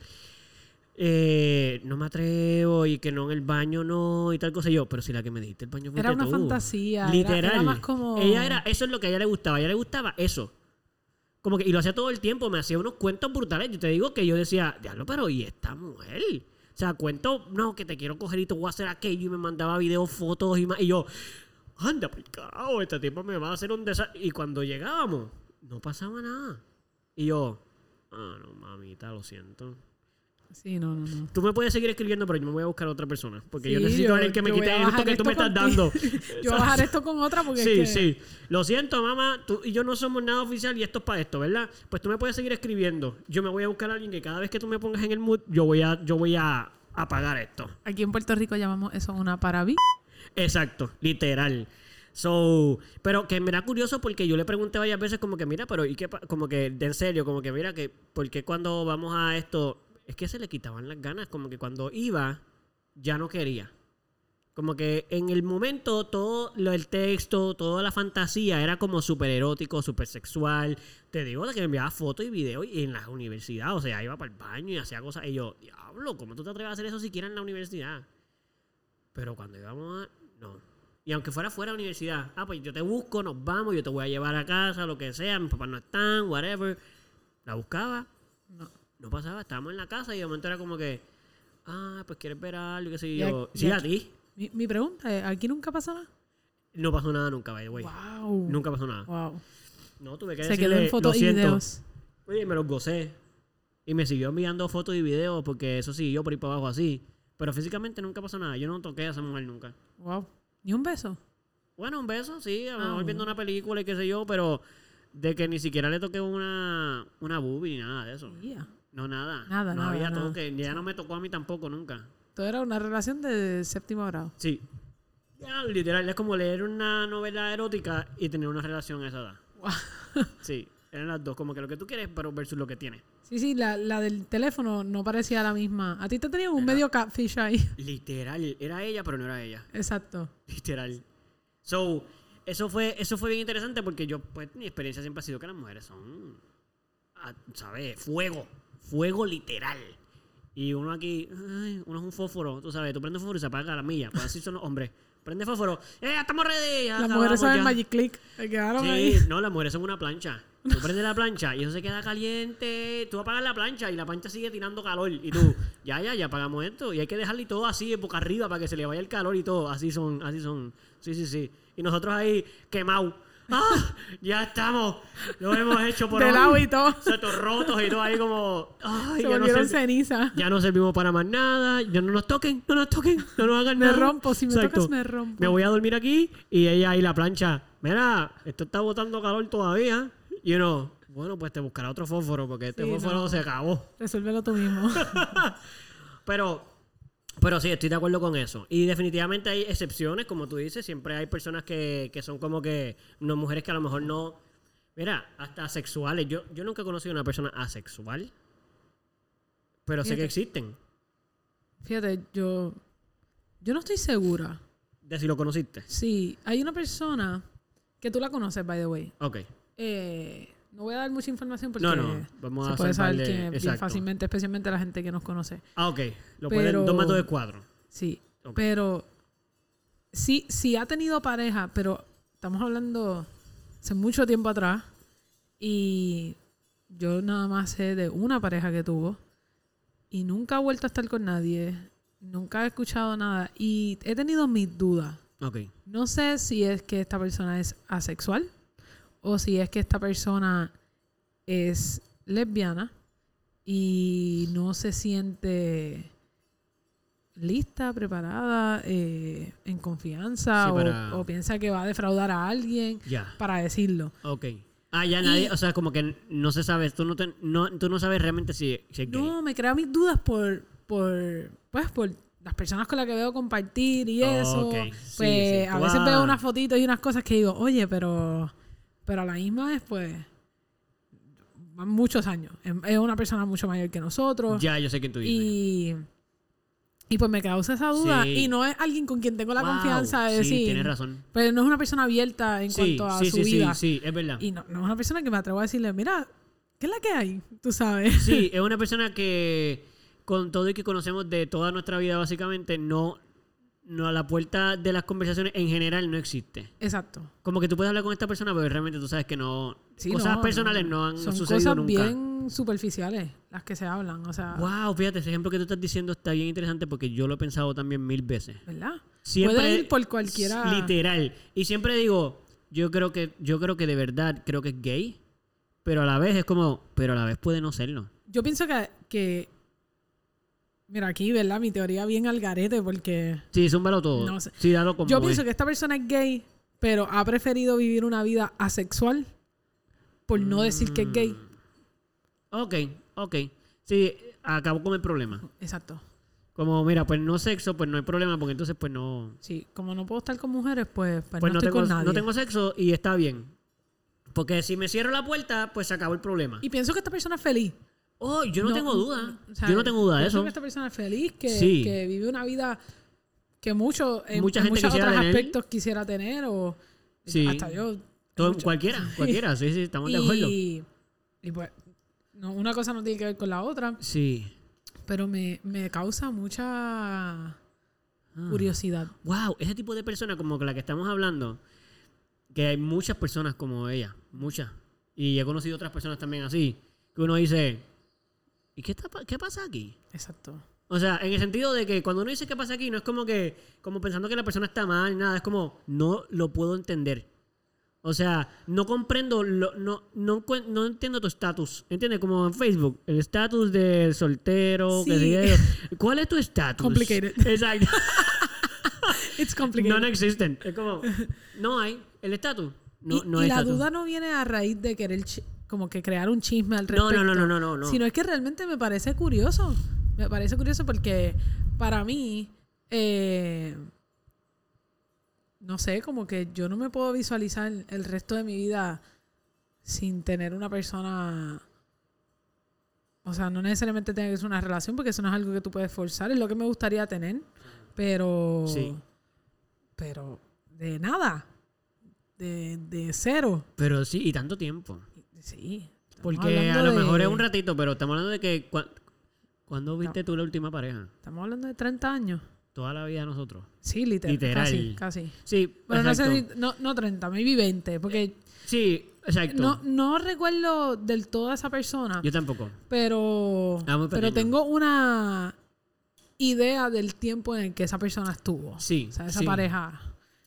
eh, no me atrevo y que no en el baño no y tal cosa. Y yo, pero si la que me dijiste el baño fue Era una fantasía, era- Literal. era más como- Ella era, eso es lo que a ella le gustaba. A ella le gustaba eso. Y lo hacía todo el tiempo, me hacía unos cuentos brutales. Yo te digo que yo decía, diablo, pero ¿y esta mujer? O sea, cuento, no, que te quiero coger y te voy a hacer aquello. Y me mandaba videos, fotos y más. Y yo, anda, por carajo, este tipo me va a hacer un desastre. Y cuando llegábamos, no pasaba nada. Y yo, ah, no, mamita, lo siento. Sí, no, no, no. Tú me puedes seguir escribiendo, pero yo me voy a buscar a otra persona. Porque yo necesito yo- a alguien que me quite esto que tú me estás dando. Yo voy a bajar esto con otra porque Sí, es que... sí. Lo siento, mamá. Tú y yo no somos nada oficial y esto es para esto, ¿verdad? Pues tú me puedes seguir escribiendo. Yo me voy a buscar a alguien que cada vez que tú me pongas en el mood, yo voy a, yo voy a apagar esto. Aquí en Puerto Rico llamamos eso una paraví. Exacto, literal. So, pero que me da curioso porque yo le pregunté varias veces como que mira, pero y qué pa-?" como que de en serio, como que mira que porque cuando vamos a esto es que se le quitaban las ganas, como que cuando iba ya no quería. Como que en el momento todo lo el texto, toda la fantasía era como súper erótico, súper sexual. Te digo de que me enviaba fotos y videos y en la universidad, o sea, iba para el baño y hacía cosas. Y yo, diablo, ¿cómo tú te atreves a hacer eso siquiera en la universidad? Pero cuando íbamos a... No. Y aunque fuera fuera de la universidad, ah, pues yo te busco, nos vamos, yo te voy a llevar a casa, lo que sea, mis papás no están, whatever. La buscaba, No. pasaba, estábamos en la casa y de momento era como que, ah, pues quieres ver algo, qué sé yo. Sí, a ti. Mi, mi pregunta es, ¿aquí nunca pasó nada? No pasó nada nunca, by the way. Wow. Nunca pasó nada. Wow. No, tuve que Se decirle, quedó en fotos y videos. Oye, me los gocé. Y me siguió enviando fotos y videos porque eso sí, yo por ahí para abajo así. Pero físicamente nunca pasó nada. Yo no toqué a esa mujer nunca. Wow. ¿Ni un beso? Bueno, un beso, sí, a lo Ah, mejor viendo una película y qué sé yo, pero de que ni siquiera le toqué una, una boobie ni nada de eso. Yeah. No, nada. Nada, no nada, había nada. toque. Ella no me tocó a mí tampoco nunca. Todo era una relación de séptimo grado. Sí. Ya, literal, es como leer una novela erótica y tener una relación a esa edad. Wow. Sí, eran las dos, como que lo que tú quieres, pero versus lo que tienes. Sí, sí, la, la del teléfono no parecía la misma. A ti te tenían un Era- medio catfish ahí. Literal, era ella, pero no era ella. Exacto. Literal. So, eso fue, eso fue bien interesante porque yo, pues, mi experiencia siempre ha sido que las mujeres son, ah, ¿sabes? Fuego. Fuego literal. Y uno aquí, ay, uno es un fósforo, tú sabes, tú prendes fósforo y se apaga la milla. Pues así son los hombres. Prende fósforo, ¡eh, estamos ready! Ya Las mujeres saben. Magic Click. Se quedaron Sí, ahí. no, las mujeres son una plancha. Tú prendes la plancha y eso se queda caliente. Tú apagas la plancha y la plancha sigue tirando calor. Y tú, ya, ya, ya apagamos esto. Y hay que dejarle todo así, boca arriba, para que se le vaya el calor y todo. Así son, así son. Sí, sí, sí. Y nosotros ahí, quemados. ¡Ah! Ya estamos. Lo hemos hecho por De hoy. lado y todo. Setos rotos y todo ahí como. Ay, Se ya no volvieron ceniza. ya no servimos para más nada. Ya no nos toquen, no nos toquen, no nos hagan Me nada. rompo, si me Exacto. tocas me rompo. Me voy a dormir aquí y ella ahí la plancha. Mira, esto está botando calor todavía. Y uno, bueno, pues te buscará otro fósforo porque este Sí, fósforo no. se acabó. Resuélvelo tú mismo. Pero, pero sí, estoy de acuerdo con eso. Y definitivamente hay excepciones, como tú dices. Siempre hay personas que, que son como que, no mujeres que a lo mejor no. Mira, hasta asexuales. Yo, yo nunca he conocido a una persona asexual. Pero sé que existen. Fíjate, yo. Yo no estoy segura. De si lo conociste. Sí, hay una persona que tú la conoces, by the way. Ok. Eh, no voy a dar mucha información porque No, no, vamos se a puede saber de- bien exacto. fácilmente, especialmente la gente que nos conoce. Ah, ok. Lo Pero- pueden. Dos es cuatro. Sí, pero sí, sí ha tenido pareja, pero estamos hablando hace mucho tiempo atrás y yo nada más sé de una pareja que tuvo y nunca ha vuelto a estar con nadie, nunca he escuchado nada y he tenido mis dudas. Ok. No sé si es que esta persona es asexual o si es que esta persona es lesbiana y no se siente lista, preparada, eh, en confianza Sí, o, para- o piensa que va a defraudar a alguien para decirlo. Ok. Ah, ya Y- nadie, o sea, como que no se sabe, tú no, te- no, tú no sabes realmente si, si es gay. No, me crea mis dudas por, por, pues, por las personas con las que veo compartir y eso. Ok, sí, Pues sí. a veces veo unas fotitos y unas cosas que digo, oye, pero, pero a la misma vez, pues, muchos años. Es una persona mucho mayor que nosotros. Ya, yo sé quién tú dices. y, y pues me causa esa duda. Sí. Y no es alguien con quien tengo la Wow, confianza de Sí, decir. tienes razón. Pero no es una persona abierta en Sí, cuanto a sí, su sí, vida. sí, sí, es verdad. Y no, no es una persona que me atrevo a decirle, mira, ¿qué es la que hay? Tú sabes. Sí, es una persona que con todo y que conocemos de toda nuestra vida básicamente, no, no a la puerta de las conversaciones en general no existe. Exacto. Como que tú puedes hablar con esta persona, pero realmente tú sabes que no... Sí, cosas no, personales no, no. han Son sucedido cosas nunca. bien superficiales las que se hablan, o sea, Wow, fíjate, ese ejemplo que tú estás diciendo está bien interesante porque yo lo he pensado también mil veces. ¿verdad? Siempre Puede ir por cualquiera. Literal. Y siempre digo, yo creo que yo creo que de verdad creo que es gay, pero a la vez es como, pero a la vez puede no serlo. Yo pienso que, que mira aquí, ¿verdad? Mi teoría bien al garete porque Sí, zúmbalo todo. No sé. Sí, dalo como yo es. pienso que esta persona es gay, pero ha preferido vivir una vida asexual por no decir que es gay. Ok, ok. Sí, acabó con el problema. Exacto. Como, mira, pues no sexo, pues no hay problema, porque entonces pues no... Sí, como no puedo estar con mujeres, pues, pues, Pues no, no, estoy tengo, con nadie. no tengo sexo y está bien. Porque si me cierro la puerta, pues se acabó el problema. Y pienso que esta persona es feliz. Oh, yo no, No, tengo duda. O sea, yo no tengo duda de eso. que esta persona es feliz, que, Sí. que vive una vida que mucho, en, Mucha en gente muchos otros tener. aspectos quisiera tener o Sí. hasta yo. Todo- cualquiera, cualquiera, sí, sí, estamos de acuerdo. Y, y pues, no, una cosa no tiene que ver con la otra, Sí. pero me, me causa mucha Ah. curiosidad. Wow, ese tipo de persona como la que estamos hablando, que hay muchas personas como ella, muchas. Y he conocido otras personas también así, que uno dice, ¿y qué, está, qué pasa aquí? Exacto. O sea, en el sentido de que cuando uno dice qué pasa aquí, no es como que, como pensando que la persona está mal, ni nada, es como, no lo puedo entender. O sea, no comprendo, lo- no, no, entiendo tu estatus. ¿Entiendes? Como en Facebook, el estatus del soltero, que sigue- ¿Cuál es tu estatus? Complicated. Exacto. It's complicated. No existen. Es como, no hay. El estatus. No, y no y hay la duda no viene a raíz de querer como que crear un chisme al No, respecto. no, no, no, no, no. Sino es que realmente me parece curioso. Me parece curioso porque para mí, eh, no sé, como que yo no me puedo visualizar el resto de mi vida sin tener una persona. O sea, no necesariamente tiene que ser una relación porque eso no es algo que tú puedes forzar. Es lo que me gustaría tener. Pero. Sí. Pero de nada. de, de cero. Pero sí, y tanto tiempo. Sí. Porque a lo mejor es un ratito, pero estamos hablando de que... cua- ¿Cuándo viste tú la última pareja? Estamos hablando de 30 años. Toda la vida nosotros. Sí, literal. Literal. Casi, casi. Sí, Bueno, no, sé si- no, no 30, maybe 20, porque Sí, exacto. no, no recuerdo del todo a esa persona, Yo tampoco. pero, Ah, pero tengo una idea del tiempo en el que esa persona estuvo. Sí, O sea, esa sí. pareja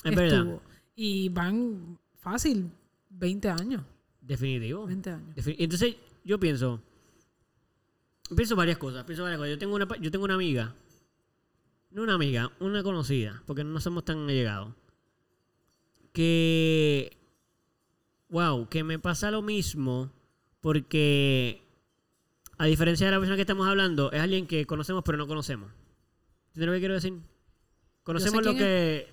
Es verdad. estuvo. Y van fácil 20 años. Definitivo. 20 años. Defin- Entonces, yo pienso. Pienso varias cosas. Pienso varias cosas. Yo tengo una, yo tengo una amiga. No una amiga, una conocida. Porque no somos tan allegados. Que. Wow, que me pasa lo mismo. Porque. A diferencia de la persona que estamos hablando, es alguien que conocemos pero no conocemos. ¿Entiendes lo que quiero decir? Conocemos lo que.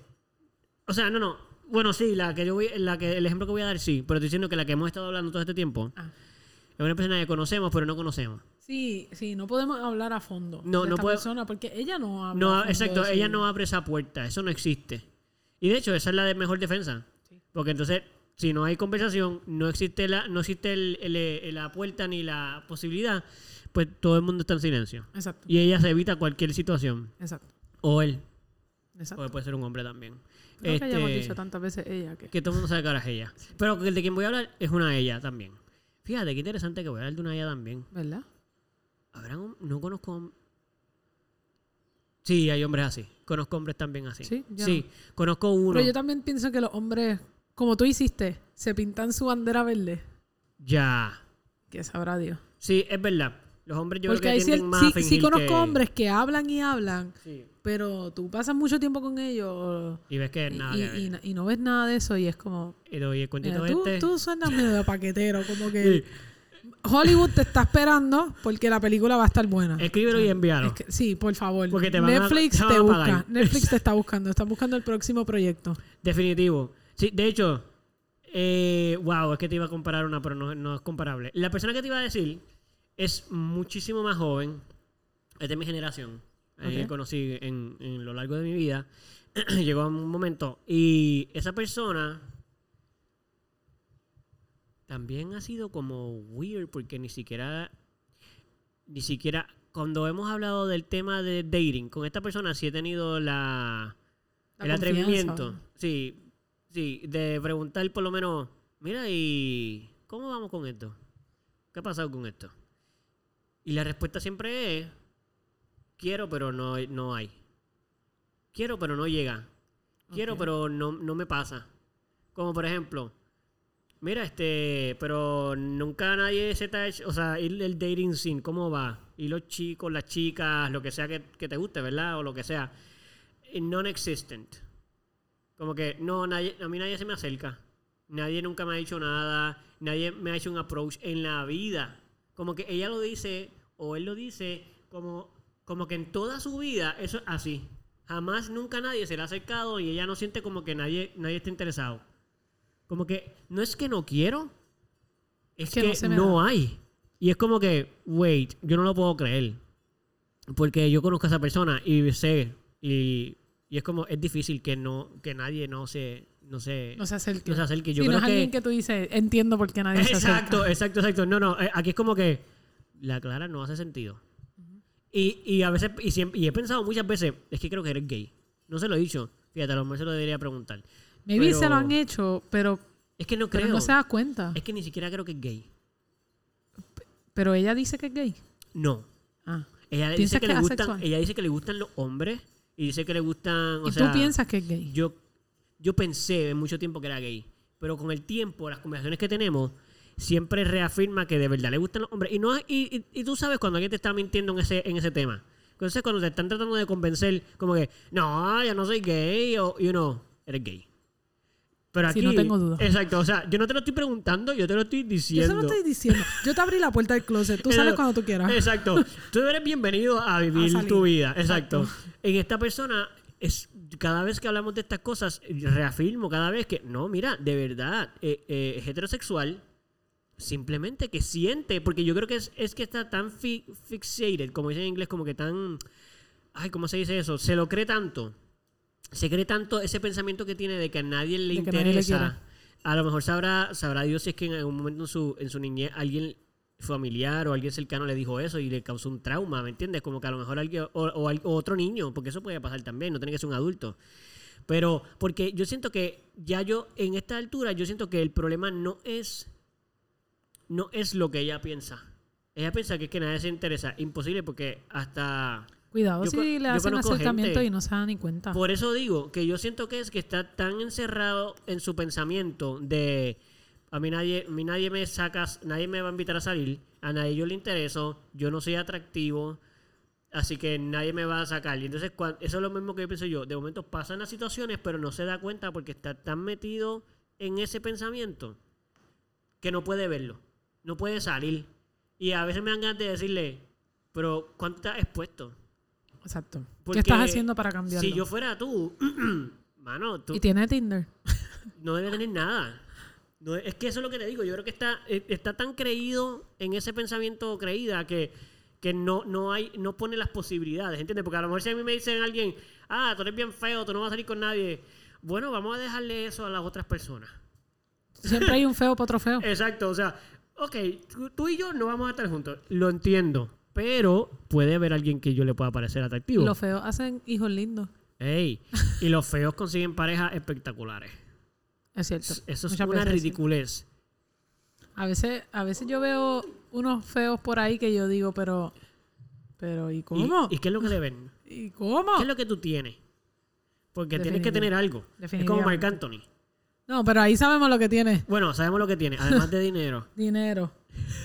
O sea, no, no. Bueno, sí, la que yo voy, la que, el ejemplo que voy a dar, sí. Pero estoy diciendo que la que hemos estado hablando todo este tiempo Ah. es una persona que conocemos pero no conocemos. Sí, sí, no podemos hablar a fondo No, de no esta puedo- persona porque ella no habla. No, a fondo exacto, ella no abre esa puerta, eso no existe. Y de hecho, esa es la de mejor defensa. Porque entonces, si no hay conversación, no existe la, no existe el- el- el- la puerta ni la posibilidad, pues todo el mundo está en silencio. Exacto, Y ella se evita cualquier situación. exacto, O él, exacto. o puede ser un hombre también. Creo que hayamos Este, dicho tantas veces ella que... que todo el mundo sabe que ahora es ella. Pero el de quien voy a hablar es una ella también. Fíjate, qué interesante que voy a hablar de una ella también. ¿Verdad? ¿Habrán no conozco Sí, hay hombres así. Conozco hombres también así. Sí, yo Sí, conozco uno. Pero yo también pienso que los hombres, como tú hiciste, se pintan su bandera verde. Ya. Que sabrá Dios. Sí, es verdad. Los hombres yo Porque creo que tienden más a sí, sí conozco que- hombres que hablan y hablan, Sí. pero tú pasas mucho tiempo con ellos Y ves que y, nada y- que ver. y na- y no ves nada de eso y es como... Y doy el mira, tú, este. tú suenas medio de paquetero, como que Sí. Hollywood te está esperando porque la película va a estar buena. Escríbelo y envíalo. Es que- sí, por favor. Porque te van a- Netflix te van te, a busca. Netflix te está buscando. Están buscando el próximo proyecto. Definitivo. Sí, de hecho, eh, wow, es que te iba a comparar una, pero no, no es comparable. La persona que te iba a decir es muchísimo más joven, es de mi generación. Eh, Ok. conocí en, en lo largo de mi vida. Llegó a un momento y esa persona también ha sido como weird porque ni siquiera, ni siquiera, cuando hemos hablado del tema de dating, con esta persona sí he tenido la, La el confianza. atrevimiento, sí, sí, de preguntar por lo menos, mira, ¿y cómo vamos con esto? ¿Qué ha pasado con esto? Y la respuesta siempre es, quiero, pero no, no hay. Quiero, pero no llega. Quiero, pero no, no me pasa. Como por ejemplo, mira, este, pero nunca nadie se te ha hecho, o sea, el, el dating scene, ¿cómo va? Y los chicos, las chicas, lo que sea que, que te guste, ¿verdad? O lo que sea. Eh, Non-existent. Como que, no, nadie, a mí nadie se me acerca. Nadie nunca me ha dicho nada. Nadie me ha hecho un approach en la vida. Como que ella lo dice, o él lo dice, como, como que en toda su vida eso es así. Jamás, nunca nadie se le ha acercado y ella no siente como que nadie, nadie está interesado. Como que no es que no quiero, es Que que, no se me no, da. hay. Y es como que, wait, yo no lo puedo creer. Porque yo conozco a esa persona y sé, y, y es como, es difícil que no, que nadie no se, no se, No se acerque. no se acerque. Yo si no creo es alguien que, que tú dices, entiendo por qué nadie se Exacto, acerca. exacto, exacto. No, no, eh, aquí es como que la clara no hace sentido. y, y a veces, y, siempre, y he pensado muchas veces, es que creo que eres gay. No se lo he dicho. Fíjate, a lo mejor se lo debería preguntar. Maybe pero- se lo han hecho, pero, Es que no pero creo. no se da cuenta. Es que ni siquiera creo que es gay. Pero ella dice que es gay. No. Ah. Ella dice ¿Piensas que, que le gustan, ella dice que le gustan los hombres y dice que le gustan, o y sea, tú piensas que es gay. yo yo pensé en mucho tiempo que era gay, pero con el tiempo, las conversaciones que tenemos, siempre reafirma que de verdad le gustan los hombres y no y, y- y tú sabes cuando alguien te está mintiendo en ese en ese tema. Entonces cuando te están tratando de convencer como que, "No, yo no soy gay" o you know, eres gay. Pero Sí, aquí no tengo duda. Exacto, o sea, yo no te lo estoy preguntando, yo te lo estoy Yo diciendo. se lo estoy diciendo. Yo te abrí la puerta del closet. Tú sales cuando tú quieras. Exacto. Tú eres bienvenido a vivir tu vida. Exacto. Exacto. En esta persona, es cada vez que hablamos de estas cosas, reafirmo cada vez que, no, mira, de verdad, eh, eh, es heterosexual, simplemente que siente, porque yo creo que es, es que está tan fi- fixated, como dicen en inglés, como que tan, ay, ¿cómo se dice eso? Se lo cree tanto. Se cree tanto ese pensamiento que tiene de que a nadie le De que nadie le interesa. a lo mejor sabrá, sabrá Dios si es que en algún momento en su, en su niñez alguien familiar o alguien cercano le dijo eso y le causó un trauma, ¿me entiendes? Como que a lo mejor alguien, o, o al- o otro niño, porque eso puede pasar también, no tiene que ser un adulto. Pero, porque yo siento que ya yo, en esta altura, yo siento que el problema no es, no es lo que ella piensa. Ella piensa que es que nadie se interesa. Imposible porque hasta... Cuidado Yo si le hacen acercamiento gente- y no se dan ni cuenta. Por eso digo que yo siento que es que está tan encerrado en su pensamiento de a mí nadie, a mí nadie me sacas, nadie me va a invitar a salir, a nadie yo le intereso, yo no soy atractivo, así que nadie me va a sacar. Y entonces eso es lo mismo que yo pienso yo. De momento pasan las situaciones, pero no se da cuenta porque está tan metido en ese pensamiento que no puede verlo, no puede salir. Y a veces me dan ganas de decirle, pero ¿cuánto estás expuesto? Exacto. Porque ¿Qué estás haciendo para cambiarlo? Si yo fuera tú, mano, tú Y tiene Tinder. no debe tener nada. No, es que eso es lo que te digo. Yo creo que está, eh, está tan creído en ese pensamiento creída que, que no, no hay, no pone las posibilidades, ¿entiendes? Porque a lo mejor si a mí me dicen alguien, ah, tú eres bien feo, tú no vas a salir con nadie. Bueno, vamos a dejarle eso a las otras personas. Siempre hay un feo para otro feo. Exacto, o sea, ok, tú, tú y yo no vamos a estar juntos. Lo entiendo. Pero puede haber alguien que yo le pueda parecer atractivo. Los feos hacen hijos lindos. Ey, y los feos consiguen parejas espectaculares. Es cierto. Eso es Muchas una veces ridiculez. A veces, a veces yo veo unos feos por ahí que yo digo, pero, pero ¿y ¿Y, cómo? ¿Y qué es lo que le ven? ¿Y cómo? ¿Qué es lo que tú tienes? Porque tienes que tener algo. Es como Marc. Anthony. No, pero ahí sabemos lo que tiene. Bueno, sabemos lo que tiene, además de dinero. Dinero.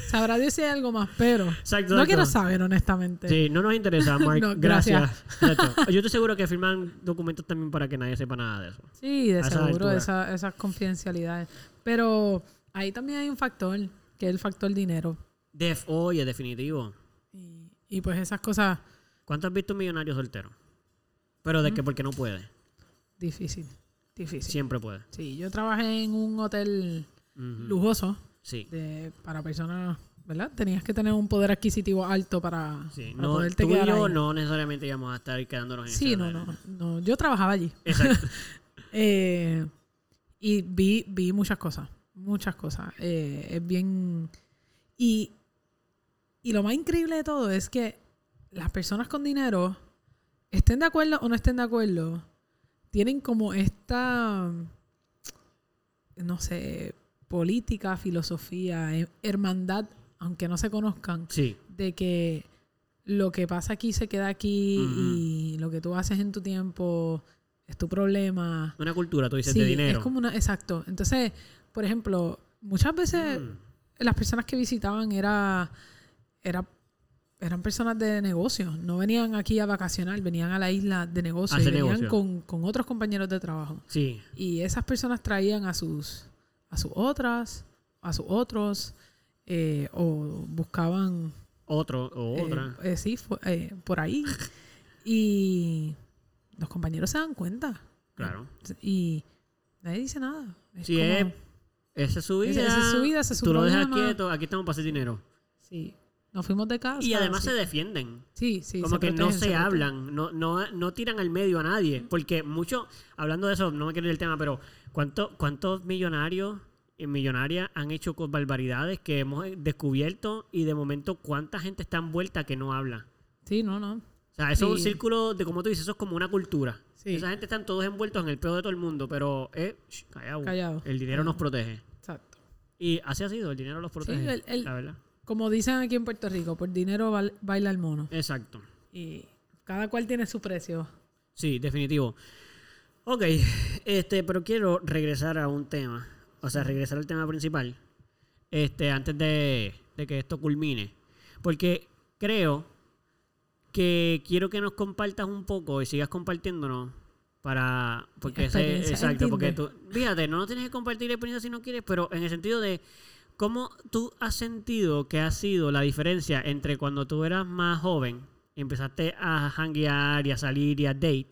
Sabrá Dios si hay algo más, pero Exacto, no exacto. quiero saber, honestamente. Sí, no nos interesa, Mark. No, gracias. Yo estoy seguro que firman documentos también para que nadie sepa nada de eso. Sí, de seguro, esa- esas confidencialidades. Pero ahí también hay un factor, que es el factor dinero. Def, oye, definitivo. Y, y pues esas cosas, ¿Cuánto has visto un millonario soltero? Pero de que Mm. porque no puede. difícil. Difícil. Siempre puede. Sí, yo trabajé en un hotel lujoso Sí. de, para personas, ¿verdad? Tenías que tener un poder adquisitivo alto para, Sí. para No, poderte tú y quedar yo ahí. no necesariamente íbamos a estar quedándonos en Sí, no, no, no. Yo trabajaba allí. Exacto. Eh, y vi, vi muchas cosas. Muchas cosas. Eh, es bien. Y, y lo más increíble de todo es que las personas con dinero, estén de acuerdo o no estén de acuerdo, tienen como esta. No sé. Política, filosofía, eh, hermandad, aunque no se conozcan, Sí. de que lo que pasa aquí se queda aquí y lo que tú haces en tu tiempo es tu problema. Una cultura, tú dices, Sí, de dinero. es como una... Exacto. Entonces, por ejemplo, muchas veces Mm. las personas que visitaban era, era, eran personas de negocios. No venían aquí a vacacionar, venían a la isla de negocios. Y venían negocio. con, con otros compañeros de trabajo. Sí. Y esas personas traían a sus, a sus otras, a sus otros, eh, o buscaban Otro o eh, otra. eh, sí, fue- por ahí. y los compañeros se dan cuenta. Claro. Y nadie dice nada. Es Sí, como- esa es su vida. Esa- esa es su vida, ese es su Tú lo dejas quieto, aquí estamos para hacer dinero. Sí. Nos fuimos de casa. Y además sí. se defienden. Sí, sí. como se que no se, protegen. hablan, no, no, no tiran al medio a nadie. Porque mucho, hablando de eso, no me quiero ir del tema, pero ¿cuánto, ¿cuántos millonarios y millonarias han hecho con barbaridades que hemos descubierto y de momento cuánta gente está envuelta que no habla? Sí, no, no. O sea, eso es un Sí. círculo de, como tú dices, eso es como una cultura. Sí. Esa gente están todos envueltos en el peor de todo el mundo, pero eh, shh, callado. Callado. El dinero nos protege. Exacto. Y así ha sido, el dinero los protege. el- el- la verdad. Como dicen aquí en Puerto Rico, por dinero baila el mono. Exacto. Y cada cual tiene su precio. Sí, definitivo. Ok, este, pero quiero regresar a un tema. O sea, regresar al tema principal. Este, antes de, de que esto culmine. Porque creo que quiero que nos compartas un poco y sigas compartiéndonos para porque ese- exacto porque tú fíjate no tienes que compartir experiencia si no quieres pero en el sentido de cómo tú has sentido que ha sido la diferencia entre cuando tú eras más joven y empezaste a hanguear y a salir y a date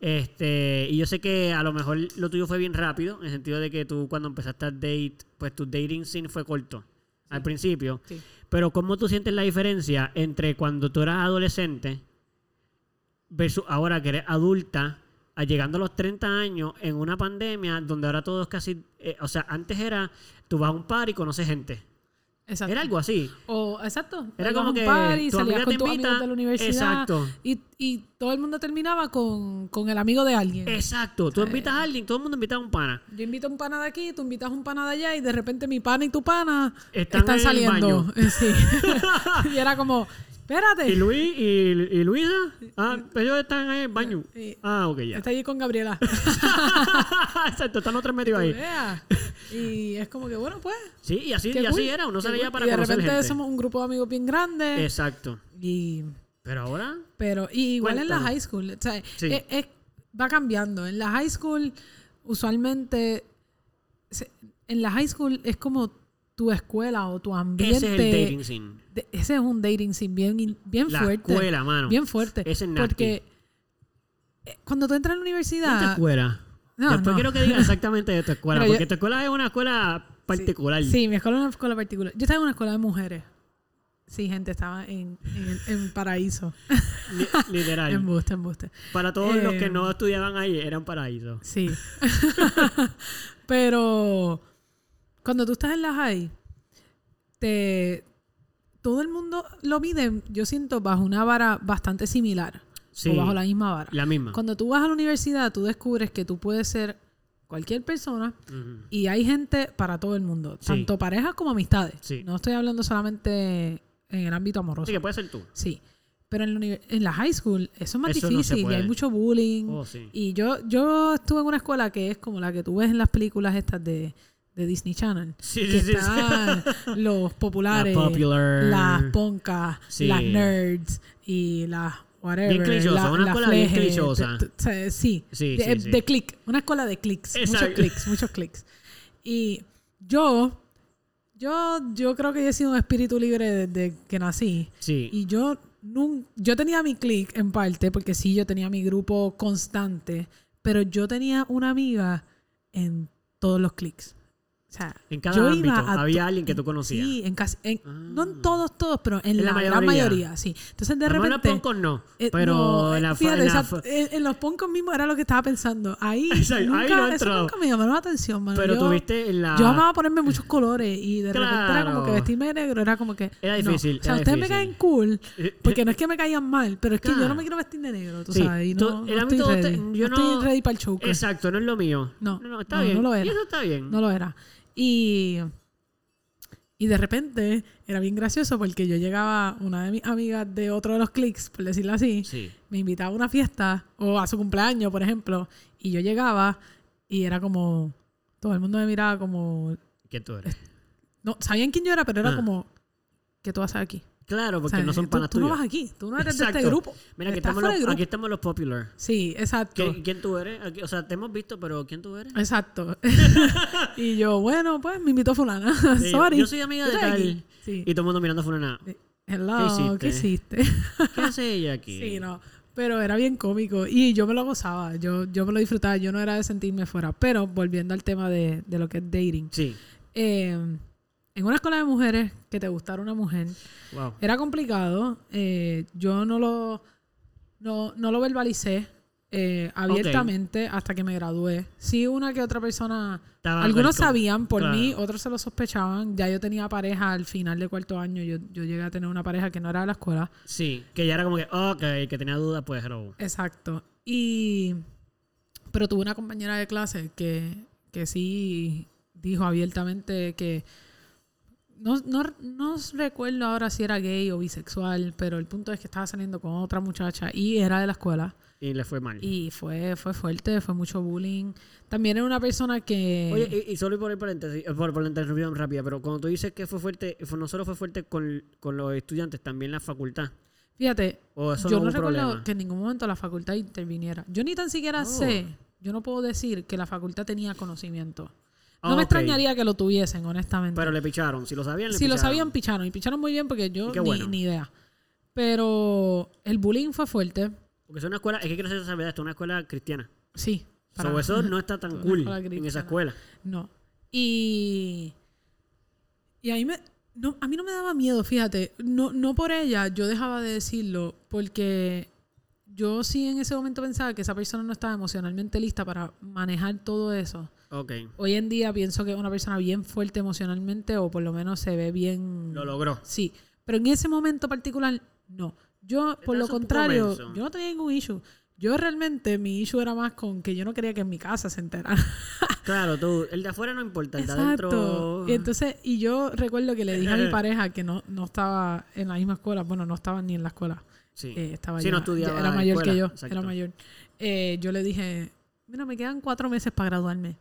este y yo sé que a lo mejor lo tuyo fue bien rápido en el sentido de que tú cuando empezaste a date pues tu dating scene fue corto al principio Sí. pero ¿cómo tú sientes la diferencia entre cuando tú eras adolescente versus ahora que eres adulta llegando a los 30 años en una pandemia donde ahora todo es casi, eh, o sea, antes era, tú vas a un par y conoces gente. Exacto. Era algo así. O, exacto. Era como que party, tu salías con te tus amigos de la universidad. exacto. Y, y todo el mundo terminaba con, con el amigo de alguien. Exacto. Tú invitas a alguien, todo el mundo invita a un pana. Yo invito a un pana de aquí, tú invitas a un pana de allá y de repente mi pana y tu pana Están están, saliendo. Sí. y era como, espérate. ¿Y Luis y, y Luisa? Ah, ellos están ahí en el baño. Sí. Ah, ok, ya. Está allí con Gabriela. Exacto, están los tres metidos ahí. Y es como que, bueno, pues. Sí, y así, y así era. Uno cool. para Y de conocer repente gente. somos un grupo de amigos bien grande. Exacto. Y Pero ahora... Pero y igual en la high school, o sea, Sí. es- es- va cambiando. En la high school, usualmente, se- en la high school es como tu escuela o tu ambiente. Ese es el dating scene. de- ese es un dating scene bien, bien La fuerte. escuela, mano. Bien fuerte. Ese es porque eh, cuando tú entras a la ¿Qué universidad. escuela? No, Después no. quiero que digas exactamente de tu escuela. Mira, yo- porque tu escuela es una escuela particular. Sí, mi escuela es una escuela particular. Yo estaba en una escuela de mujeres. Sí, gente, estaba en, en, en paraíso. Li- literal. Embuste, embuste. Para todos los que Eh, no estudiaban ahí, eran paraíso. Sí. Pero cuando tú estás en la high, te todo el mundo lo mide, yo siento, bajo una vara bastante similar. Sí. O bajo la misma vara. La misma. Cuando tú vas a la universidad, tú descubres que tú puedes ser cualquier persona y hay gente para todo el mundo, Sí. tanto parejas como amistades. Sí. No estoy hablando solamente en el ámbito amoroso. Así que puede ser tú. Sí. Pero en la, en la high school eso es más Eso no se difícil y hay mucho bullying. Oh, sí. Y yo, yo estuve en una escuela que es como la que tú ves en las películas estas de, de Disney Channel. Sí, que sí, sí, sí. están los populares, La popular. las poncas, las nerds y las whatever. Bien clichosa, la- una las escuela bien flejes, clichosa. Sí, de, de click. Una escuela de clics. Muchos clics, muchos clics. Y yo, yo, yo creo que yo he sido un espíritu libre desde que nací. Sí. Y yo yo tenía mi click en parte, porque sí, yo tenía mi grupo constante, pero yo tenía una amiga en todos los clics. O sea, En cada yo ámbito iba a había alguien que tú conocías. Sí, en casi, en- Ah. no en todos, todos, pero en, En la, la gran mayoría. mayoría, sí. Entonces de repente... los poncos no. eh, pero no, en la, eh, fíjate, en la exacto, fa- en, en los poncos mismos era lo que estaba pensando. Ahí, Exacto, ahí nunca, no eso nunca me llamó la atención, mano. Pero yo, tuviste en la. yo amaba ponerme muchos colores y de repente era como que vestirme de negro era como que... Era no. difícil, O sea, ustedes me caen cool, Eh, porque no es que me caigan mal, pero es que yo no me quiero vestir de negro, tú Sí, sabes. Y no, el no estoy ready. yo no, estoy ready para el choker. Exacto, no es lo mío. No, no, está bien. no lo era. Y eso está bien. No lo era. Y, y de repente era bien gracioso porque yo llegaba, una de mis amigas de otro de los clics, por decirlo así, Sí. me invitaba a una fiesta o a su cumpleaños, por ejemplo, y yo llegaba y era como, todo el mundo me miraba como, ¿Quién tú eres? no, sabían quién yo era, pero era Ah. como, ¿qué tú haces aquí? Claro, O porque sea, no son tú, panas tú no vas aquí, tú no eres de este grupo. Mira, aquí estamos, los, aquí estamos los popular. Sí, exacto. ¿Qué- ¿Quién tú eres? Aquí- o sea, te hemos visto, pero ¿quién tú eres? Exacto. y yo, bueno, pues me invitó fulana. Sí, Sorry. Yo soy amiga de tal. Sí. Y todo el mundo mirando fulana. Hello, ¿qué hiciste? hiciste? ¿Qué hace ella aquí? sí, no. Pero era bien cómico y yo me lo gozaba, yo, yo me lo disfrutaba, yo no era de sentirme fuera. Pero volviendo al tema de, de lo que es dating, Sí. eh, en una escuela de mujeres que te gustara una mujer, Wow. era complicado. eh, yo no lo, no, no lo verbalicé eh, abiertamente hasta que me gradué. Sí, una que otra persona Estaba Algunos sabían por Claro. mí, otros se lo sospechaban. Ya yo tenía pareja al final de cuarto año. Yo, yo llegué a tener una pareja que no era de la escuela. Sí, que ya era como que, ok, que tenía dudas, pues hello. Exacto. Y. Pero tuve una compañera de clase que, que sí dijo abiertamente que. No, no, no recuerdo ahora si era gay o bisexual, pero el punto es que estaba saliendo con otra muchacha y era de la escuela. Y le fue mal. Y fue, fue fuerte, fue mucho bullying. También era una persona que. Oye, y, y solo por el paréntesis, eh, por, por la interrupción rápida, pero cuando tú dices que fue fuerte, fue- no solo fue fuerte con, con los estudiantes, también la facultad. Fíjate, yo no recuerdo problema. que en ningún momento la facultad interviniera. Yo ni tan siquiera Oh. sé, yo no puedo decir que la facultad tenía conocimiento. No Ah, me ok. extrañaría que lo tuviesen, honestamente. Pero le picharon. Si lo sabían, le si lo picharon. sabían, picharon. Y picharon muy bien porque yo ni, bueno. ni idea. Pero el bullying fue fuerte. Porque es una escuela, es que quiero verdad, esto es una escuela cristiana. Sí. So, eso no está tan cool en esa escuela. No. Y. Y a mí me. No, a mí no me daba miedo, fíjate. No, no por ella, yo dejaba de decirlo, porque yo sí en ese momento pensaba que esa persona no estaba emocionalmente lista para manejar todo eso. Ok. Hoy en día pienso que es una persona bien fuerte emocionalmente o por lo menos se ve bien... Lo logró. Sí, pero en ese momento particular, no. Yo, por lo contrario, yo no tenía ningún issue. Yo realmente, mi issue era más con que yo no quería que en mi casa se enterara. Claro, tú, el de afuera no importa, el de Exacto. adentro. Y entonces, y yo recuerdo que le dije a mi pareja que no, no estaba en la misma escuela, bueno, no estaba ni en la escuela. Sí. Eh, estaba Sí, ya- no estudiaba ya era mayor escuela, que yo, exacto. era mayor. Eh, yo le dije, mira, me quedan cuatro meses para graduarme.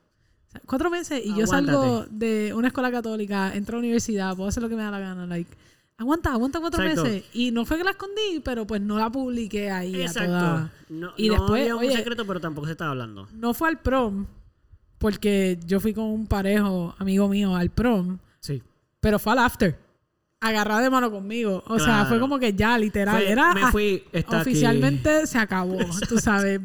O sea, cuatro meses y yo salgo de una escuela católica, entro a la universidad, puedo hacer lo que me da la gana. Like, aguanta, aguanta cuatro Exacto. meses. Y no fue que la escondí, pero pues no la publiqué ahí a Exacto. toda. No, Y no después, había un oye- secreto, pero tampoco se estaba hablando. No fue al prom, porque yo fui con un parejo, amigo mío, al prom, Sí. pero fue al after. Agarrada de mano conmigo. O sea, fue como que ya, literal. Fue- era me fui, aquí. oficialmente se acabó. Tú sabes.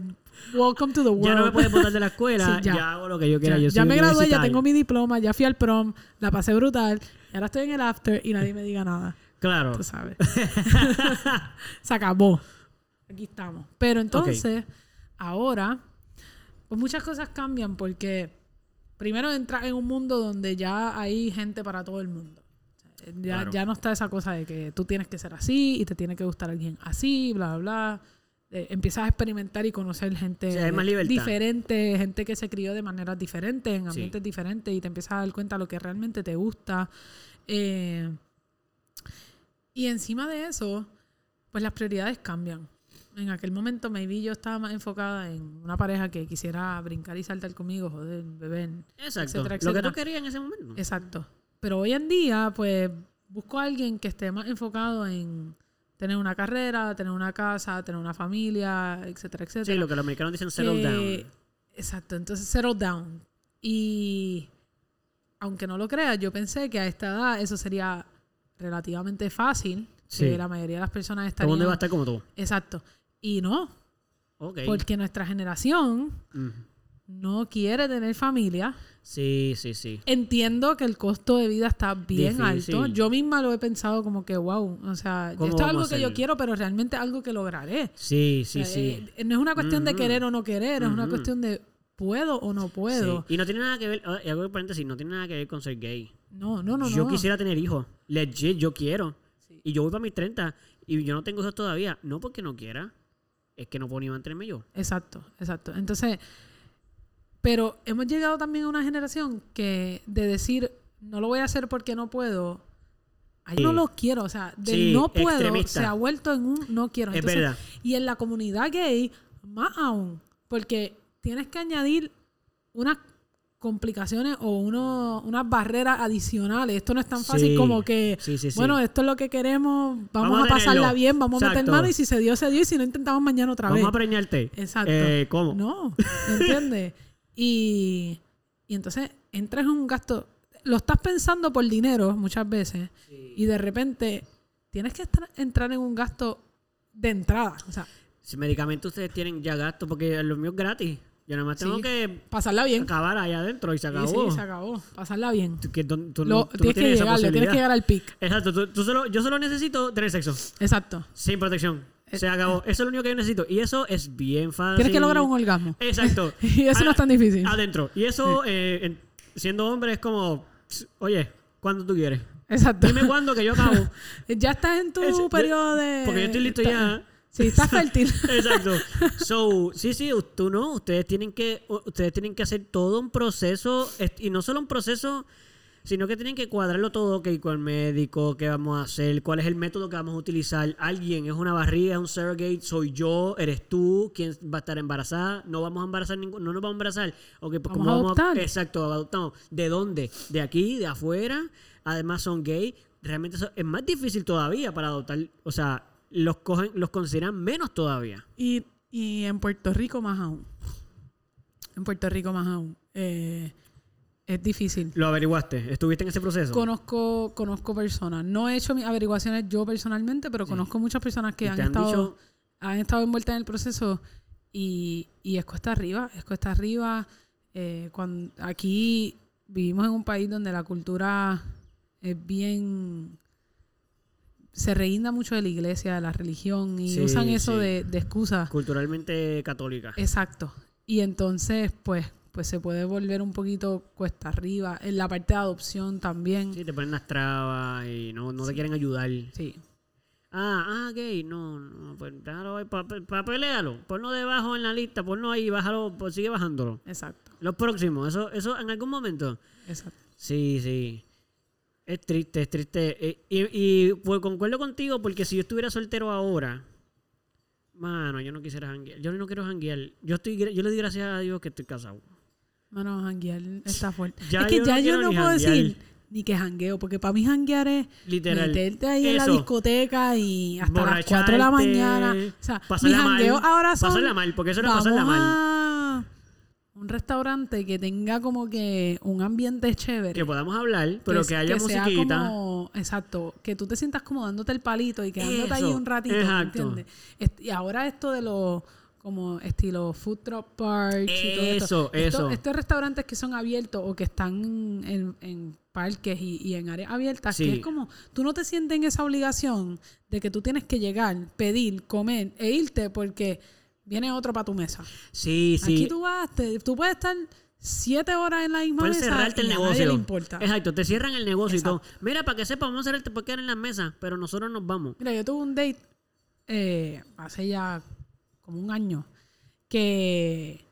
Welcome to the world. Ya no me puedes botar de la escuela, Sí, ya. ya. hago lo que yo quiera. Ya, yo ya me gradué, ya tengo mi diploma, ya fui al prom, la pasé brutal. Y ahora estoy en el after y nadie me diga nada. Claro. Tú sabes. se acabó. Aquí estamos. Pero entonces, ahora, pues muchas cosas cambian porque primero entras en un mundo donde ya hay gente para todo el mundo. Ya, Claro. ya no está esa cosa de que tú tienes que ser así y te tiene que gustar alguien así, bla, bla, bla. Eh, empiezas a experimentar y conocer gente Sí, diferente, gente que se crió de maneras diferentes, en Sí. ambientes diferentes y te empiezas a dar cuenta de lo que realmente te gusta. Eh, y encima de eso, pues las prioridades cambian. En aquel momento, maybe yo estaba más enfocada en una pareja que quisiera brincar y saltar conmigo, joder, beber. Exacto. etcétera, Lo que etcétera. tú querías en ese momento. Exacto. Pero hoy en día, pues, busco a alguien que esté más enfocado en tener una carrera, tener una casa, tener una familia, etcétera, etcétera. Sí, lo que los americanos dicen settle que- down. Exacto, entonces settle down. Y aunque no lo creas, yo pensé que a esta edad eso sería relativamente fácil. Sí. Que la mayoría de las personas estarían... mundo iba a estar como tú. Exacto. Y no, Ok. porque nuestra generación no quiere tener familia. Sí, sí, sí. Entiendo que el costo de vida está bien Difícil. alto. Yo misma lo he pensado como que, wow, o sea, ¿Cómo esto es algo que yo quiero, pero realmente algo que lograré. Sí, O sí, sea, sí. eh, no es una cuestión de querer o no querer, es una cuestión de puedo o no puedo. Sí. Y no tiene nada que ver, y hago de paréntesis, no tiene nada que ver con ser gay. No, no, no, yo no. quisiera tener hijos. Legit, yo quiero. Sí. Y yo voy para mis 30 y yo no tengo hijos todavía. No porque no quiera, es que no puedo ni mantenerme yo. Exacto, exacto. Entonces, pero hemos llegado también a una generación que de decir no lo voy a hacer porque no puedo, ay, Sí. no lo quiero, o sea, del Sí, no puedo extremista. se ha vuelto en un no quiero. Es Entonces, verdad. Y en la comunidad gay, más aún, porque tienes que añadir unas complicaciones o uno- unas barreras adicionales. Esto no es tan fácil Sí, como que, bueno, esto es lo que queremos, vamos, Vamos a a pasarla bien, vamos a meter mano y si se dio, se dio y si no intentamos mañana otra Vamos vez. a preñarte. Exacto. Eh, ¿Cómo? No, ¿entiendes? y, y entonces entras en un gasto, lo estás pensando por dinero muchas veces y de repente tienes que estar- entrar en un gasto de entrada. O sea, Si medicamentos ustedes tienen ya gasto, porque los míos gratis. Yo nada más tengo Sí. que pasarla bien. acabar allá adentro y se acabó. sí, se acabó. Pasarla bien. Tú, que tú- tú Lo- no, tienes que tienes llegarle, tienes que llegar al pic. Exacto, tú, tú solo, yo solo necesito tener sexo. Exacto. Sin protección. Se acabó. Eso es lo único que yo necesito. Y eso es bien fácil. Tienes que lograr un orgasmo. Exacto. Y eso no es tan difícil. Adentro. Y eso, eh, en- siendo hombre, es como, oye, ¿cuándo tú quieres? Exacto. Dime cuándo que yo acabo. Ya estás en tu Es- periodo de... Porque yo estoy listo está- ya. Sí, estás fértil. Exacto. So, sí, sí, tú no, ustedes tienen que ustedes tienen que hacer todo un proceso y no solo un proceso, sino que tienen que cuadrarlo todo, ok, con el médico, qué vamos a hacer, cuál es el método que vamos a utilizar. Alguien es una barriga, es un surrogate, soy yo, eres tú, quién va a estar embarazada, no vamos a embarazar ningún, no nos vamos a embarazar. Ok, pues Vamos ¿cómo a vamos adoptar. exacto, adoptamos. ¿De dónde? ¿De aquí? ¿De afuera? Además son gay. Realmente eso es más difícil todavía para adoptar, o sea, los cogen, los consideran menos todavía. Y, y en Puerto Rico más aún. En Puerto Rico más aún. Eh, es difícil. Lo averiguaste, estuviste en ese proceso. Conozco, conozco personas. No he hecho mis averiguaciones yo personalmente, pero conozco muchas personas que han han estado, dicho- han estado envueltas en el proceso y, y es cuesta arriba, es cuesta arriba. Eh, cuando, aquí vivimos en un país donde la cultura es bien se reguinda mucho de la iglesia, de la religión y Sí, usan eso sí. de, de excusa. Culturalmente católica. Exacto. Y entonces, pues, pues se puede volver un poquito cuesta arriba. En la parte de adopción también. Sí, te ponen las trabas y no, no te quieren ayudar. Sí. Ah, ah, gay, no, no, pues déjalo ahí, pa, pa- pelealo. Ponlo debajo en la lista, ponlo ahí, bájalo, pues sigue bajándolo. Exacto. Los próximos, eso, eso en algún momento. Exacto. Sí, sí. Es triste, es triste. Eh, Y, y pues concuerdo contigo porque si yo estuviera soltero ahora, mano, yo no quisiera janguear. Yo no quiero janguear. Yo, estoy, yo le doy gracias a Dios que estoy casado. Mano, janguear está fuerte. Ya es que yo no ya yo no puedo decir ni que jangueo, porque para mí janguear es Literal. meterte ahí en la discoteca y hasta las 4 de la mañana. O sea, mis mal, jangueos ahora son... pasarla mal, porque eso era pasarla mal. a un restaurante que tenga como que un ambiente chévere. Que podamos hablar, pero que, es- haya sea musiquita. como- exacto, que tú te sientas como dándote el palito y quedándote ahí un ratito, ¿me exacto. entiendes? Est- y ahora esto de los como estilo food truck parks y todo esto. Eso, Esto- eso. Estos restaurantes que son abiertos o que están en, en parques y, y en áreas abiertas, Sí. que es como, tú no te sientes en esa obligación de que tú tienes que llegar, pedir, comer e irte porque viene otro para tu mesa. Sí, sí. Aquí tú vas, te- tú puedes estar siete horas en la misma Pueden mesa cerrarte el y a negocio. nadie le importa. Exacto, te cierran el negocio Exacto. y todo. Mira, para que sepa, vamos a cerrarte porque en las mesas, pero nosotros nos vamos. Mira, yo tuve un date eh, hace ya como un año que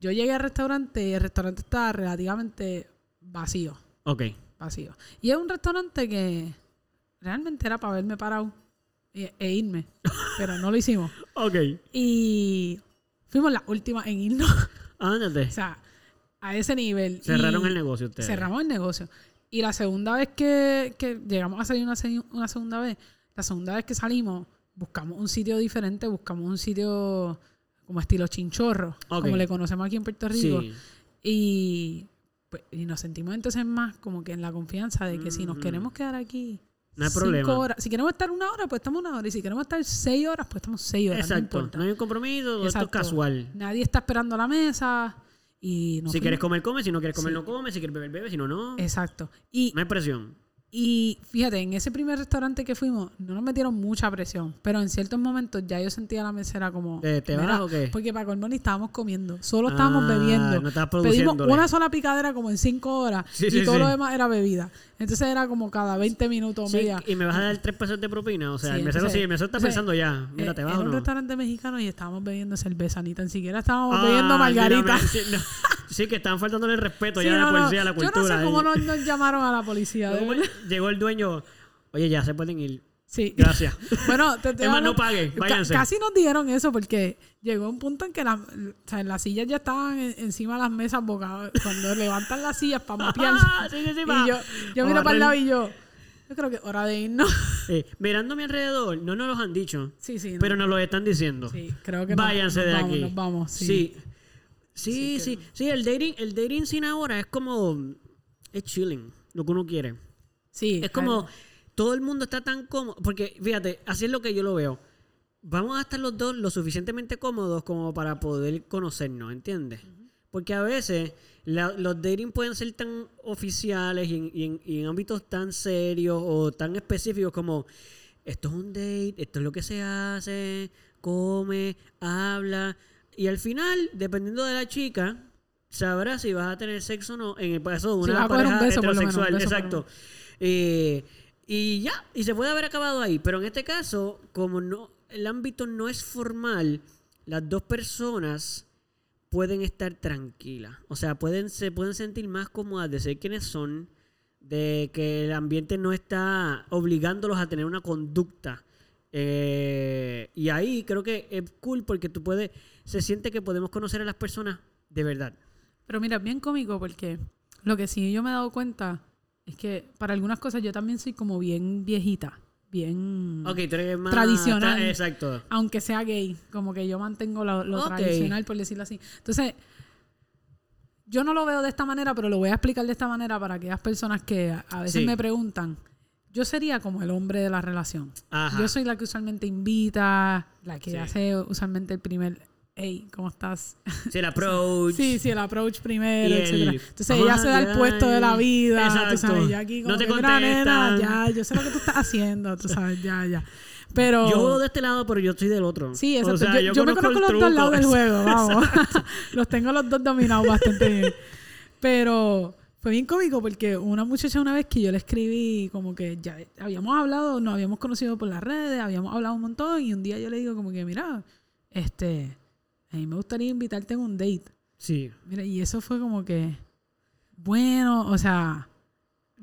yo llegué al restaurante y el restaurante estaba relativamente vacío, Ok. vacío. Y es un restaurante que realmente era para verme parado e, e irme, pero no lo hicimos. Ok. Y fuimos las últimas en irnos, Ándate. o sea, a ese nivel. Cerraron Y el negocio ustedes. Cerramos el negocio. Y la segunda vez que, que llegamos a salir una, una segunda vez, la segunda vez que salimos, buscamos un sitio diferente, buscamos un sitio como estilo chinchorro, como le conocemos aquí en Puerto Rico. Sí. Y, pues, y nos sentimos entonces más como que en la confianza de que si nos queremos quedar aquí. No hay cinco problema. horas, si queremos estar una hora, pues estamos una hora. Y si queremos estar seis horas, pues estamos seis horas. No Exacto. No hay un compromiso, esto es casual. Nadie está esperando a la mesa. Y si quieres comer, come. Si no quieres comer, Sí. no come. Si quieres beber, bebe. Si no, no. Exacto. Y No hay presión. Y fíjate, en ese primer restaurante que fuimos, no nos metieron mucha presión, pero en ciertos momentos ya yo sentía la mesera como... ¿Te, te "Mira", vas o qué? Porque para colmo ni estábamos comiendo, solo estábamos Ah, bebiendo. no Pedimos una sola picadera como en cinco horas Sí, y sí, todo sí. lo demás era bebida. Entonces era como cada 20 minutos o media. y me vas a dar tres pesos de propina. O sea, el mesero sí, el mesero está pensando ya. Mira, Eh, te vas era o un no. restaurante mexicano y estábamos bebiendo cerveza, ni tan siquiera estábamos Ah, bebiendo margarita. mírame, no. Sí, que estaban faltándole el respeto Sí, ya a la no, no. policía, a la cultura. Yo no sé cómo eh. nos, nos llamaron a la policía. Llegó el dueño. Oye, ya se pueden ir. Sí. Gracias. Bueno, te, te Es más, no paguen, váyanse. casi nos dijeron eso porque llegó un punto en que la- o sea, las sillas ya estaban en- encima de las mesas boca cuando levantan las sillas para mapear. Sí, sí, sí, y yo, yo miro para el lado y yo, yo creo que es hora de irnos. Eh, mirando a mi alrededor, no nos los han dicho, sí, sí. no. pero nos lo están diciendo. sí, creo que Váyanse nos de aquí. Nos vamos, sí. Sí. Sí, sí, sí, el dating, el dating sin ahora es como es chilling, lo que uno quiere. Sí, Es como todo el mundo está tan cómodo, porque fíjate, así es lo que yo lo veo. Vamos a estar los dos lo suficientemente cómodos como para poder conocernos, ¿entiendes? Porque a veces la- los dating pueden ser tan oficiales y en, y en- y en ámbitos tan serios o tan específicos como esto es un date, esto es lo que se hace, come, habla. Y al final, dependiendo de la chica, sabrás si vas a tener sexo o no en el caso de Si una un pareja beso, menos, heterosexual. lo Exacto. Eh, y ya, y se puede haber acabado ahí. Pero en este caso, como no, el ámbito no es formal, las dos personas pueden estar tranquilas. O sea, pueden, se pueden sentir más cómodas de ser quienes son, de que el ambiente no está obligándolos a tener una conducta. Eh, y ahí creo que es cool porque tú puedes, se siente que podemos conocer a las personas de verdad. Pero mira, es bien cómico porque lo que sí yo me he dado cuenta es que para algunas cosas yo también soy como bien viejita, bien... Ok, tú eres más... Tradicional. tra- Exacto. aunque sea gay, como que yo mantengo lo, lo Ok. tradicional, por decirlo así. Entonces, yo no lo veo de esta manera, pero lo voy a explicar de esta manera para aquellas personas que a, a veces Sí. me preguntan. Yo sería como el hombre de la relación. Ajá. Yo soy la que usualmente invita, la que Sí. hace usualmente el primer hey, ¿cómo estás? Sí, el approach. Sí, sí, el approach primero, el, etcétera. Entonces ella se da el puesto de la vida. Tú Exacto. sabes, ya aquí como No te que, "Mira, nena, contestan". ya, yo sé lo que tú estás haciendo, tú sabes, ya, ya. Pero... Yo juego de este lado, pero yo estoy del otro. Sí, O exacto. sea, yo, yo me conozco conozco el los dos lados del juego, vamos. Los tengo los dos dominados bastante bien. Pero fue bien cómico porque una muchacha una vez que yo le escribí como que ya habíamos hablado, nos habíamos conocido por las redes, habíamos hablado un montón y un día yo le digo como que, mira, este, a mí me gustaría invitarte en un date. Sí. Mira, y eso fue como que, bueno, o sea...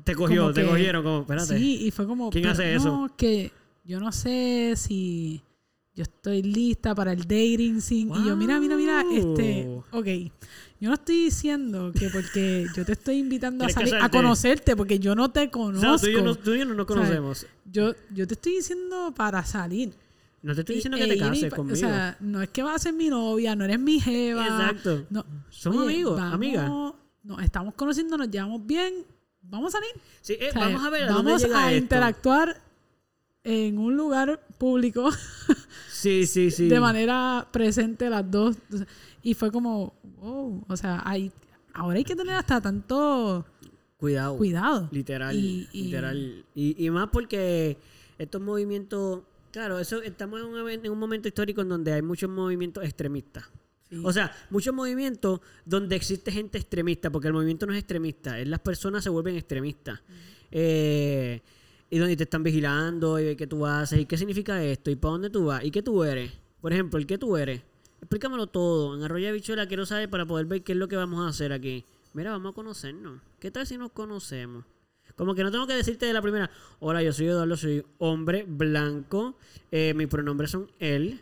Te cogió, te que- cogieron como, espérate. Sí, y fue como... ¿Quién hace no, eso? que yo no sé si yo estoy lista para el dating. Y yo, mira, mira, mira, este... Ok, yo no estoy diciendo que porque yo te estoy invitando a ¿Quieres salir, a conocerte, porque yo no te conozco. tú y yo no, tú y yo no nos conocemos. yo, yo te estoy diciendo para salir. No te estoy diciendo e que te y cases conmigo. O sea, no es que vas a ser mi novia, no eres mi jeva. Exacto. No, Somos Oye, amigos, vamos- amigas. Nos estamos conociendo, nos llevamos bien. Vamos a salir. Sí, eh, O sea, vamos a ver a dónde vamos llega a esto. interactuar en un lugar público Sí, sí, sí. de manera presente las dos. Y fue como, wow, o sea, hay, ahora hay que tener hasta tanto Cuidado. cuidado. Literal, Y- y- literal. Y, y más porque estos movimientos, claro, eso estamos en un, even- en un momento histórico en donde hay muchos movimientos extremistas. Sí. O sea, muchos movimientos donde existe gente extremista, porque el movimiento no es extremista, es las personas se vuelven extremistas. Eh, y donde te están vigilando, y qué tú haces, y qué significa esto, y para dónde tú vas, y qué tú eres. Por ejemplo, el qué tú eres. Explícamelo todo. En Arroyo de Bichuela quiero saber para poder ver qué es lo que vamos a hacer aquí. Mira, vamos a conocernos. ¿Qué tal si nos conocemos? Como que no tengo que decirte de la primera, hola, yo soy Eduardo, soy hombre blanco, eh, mis pronombres son él,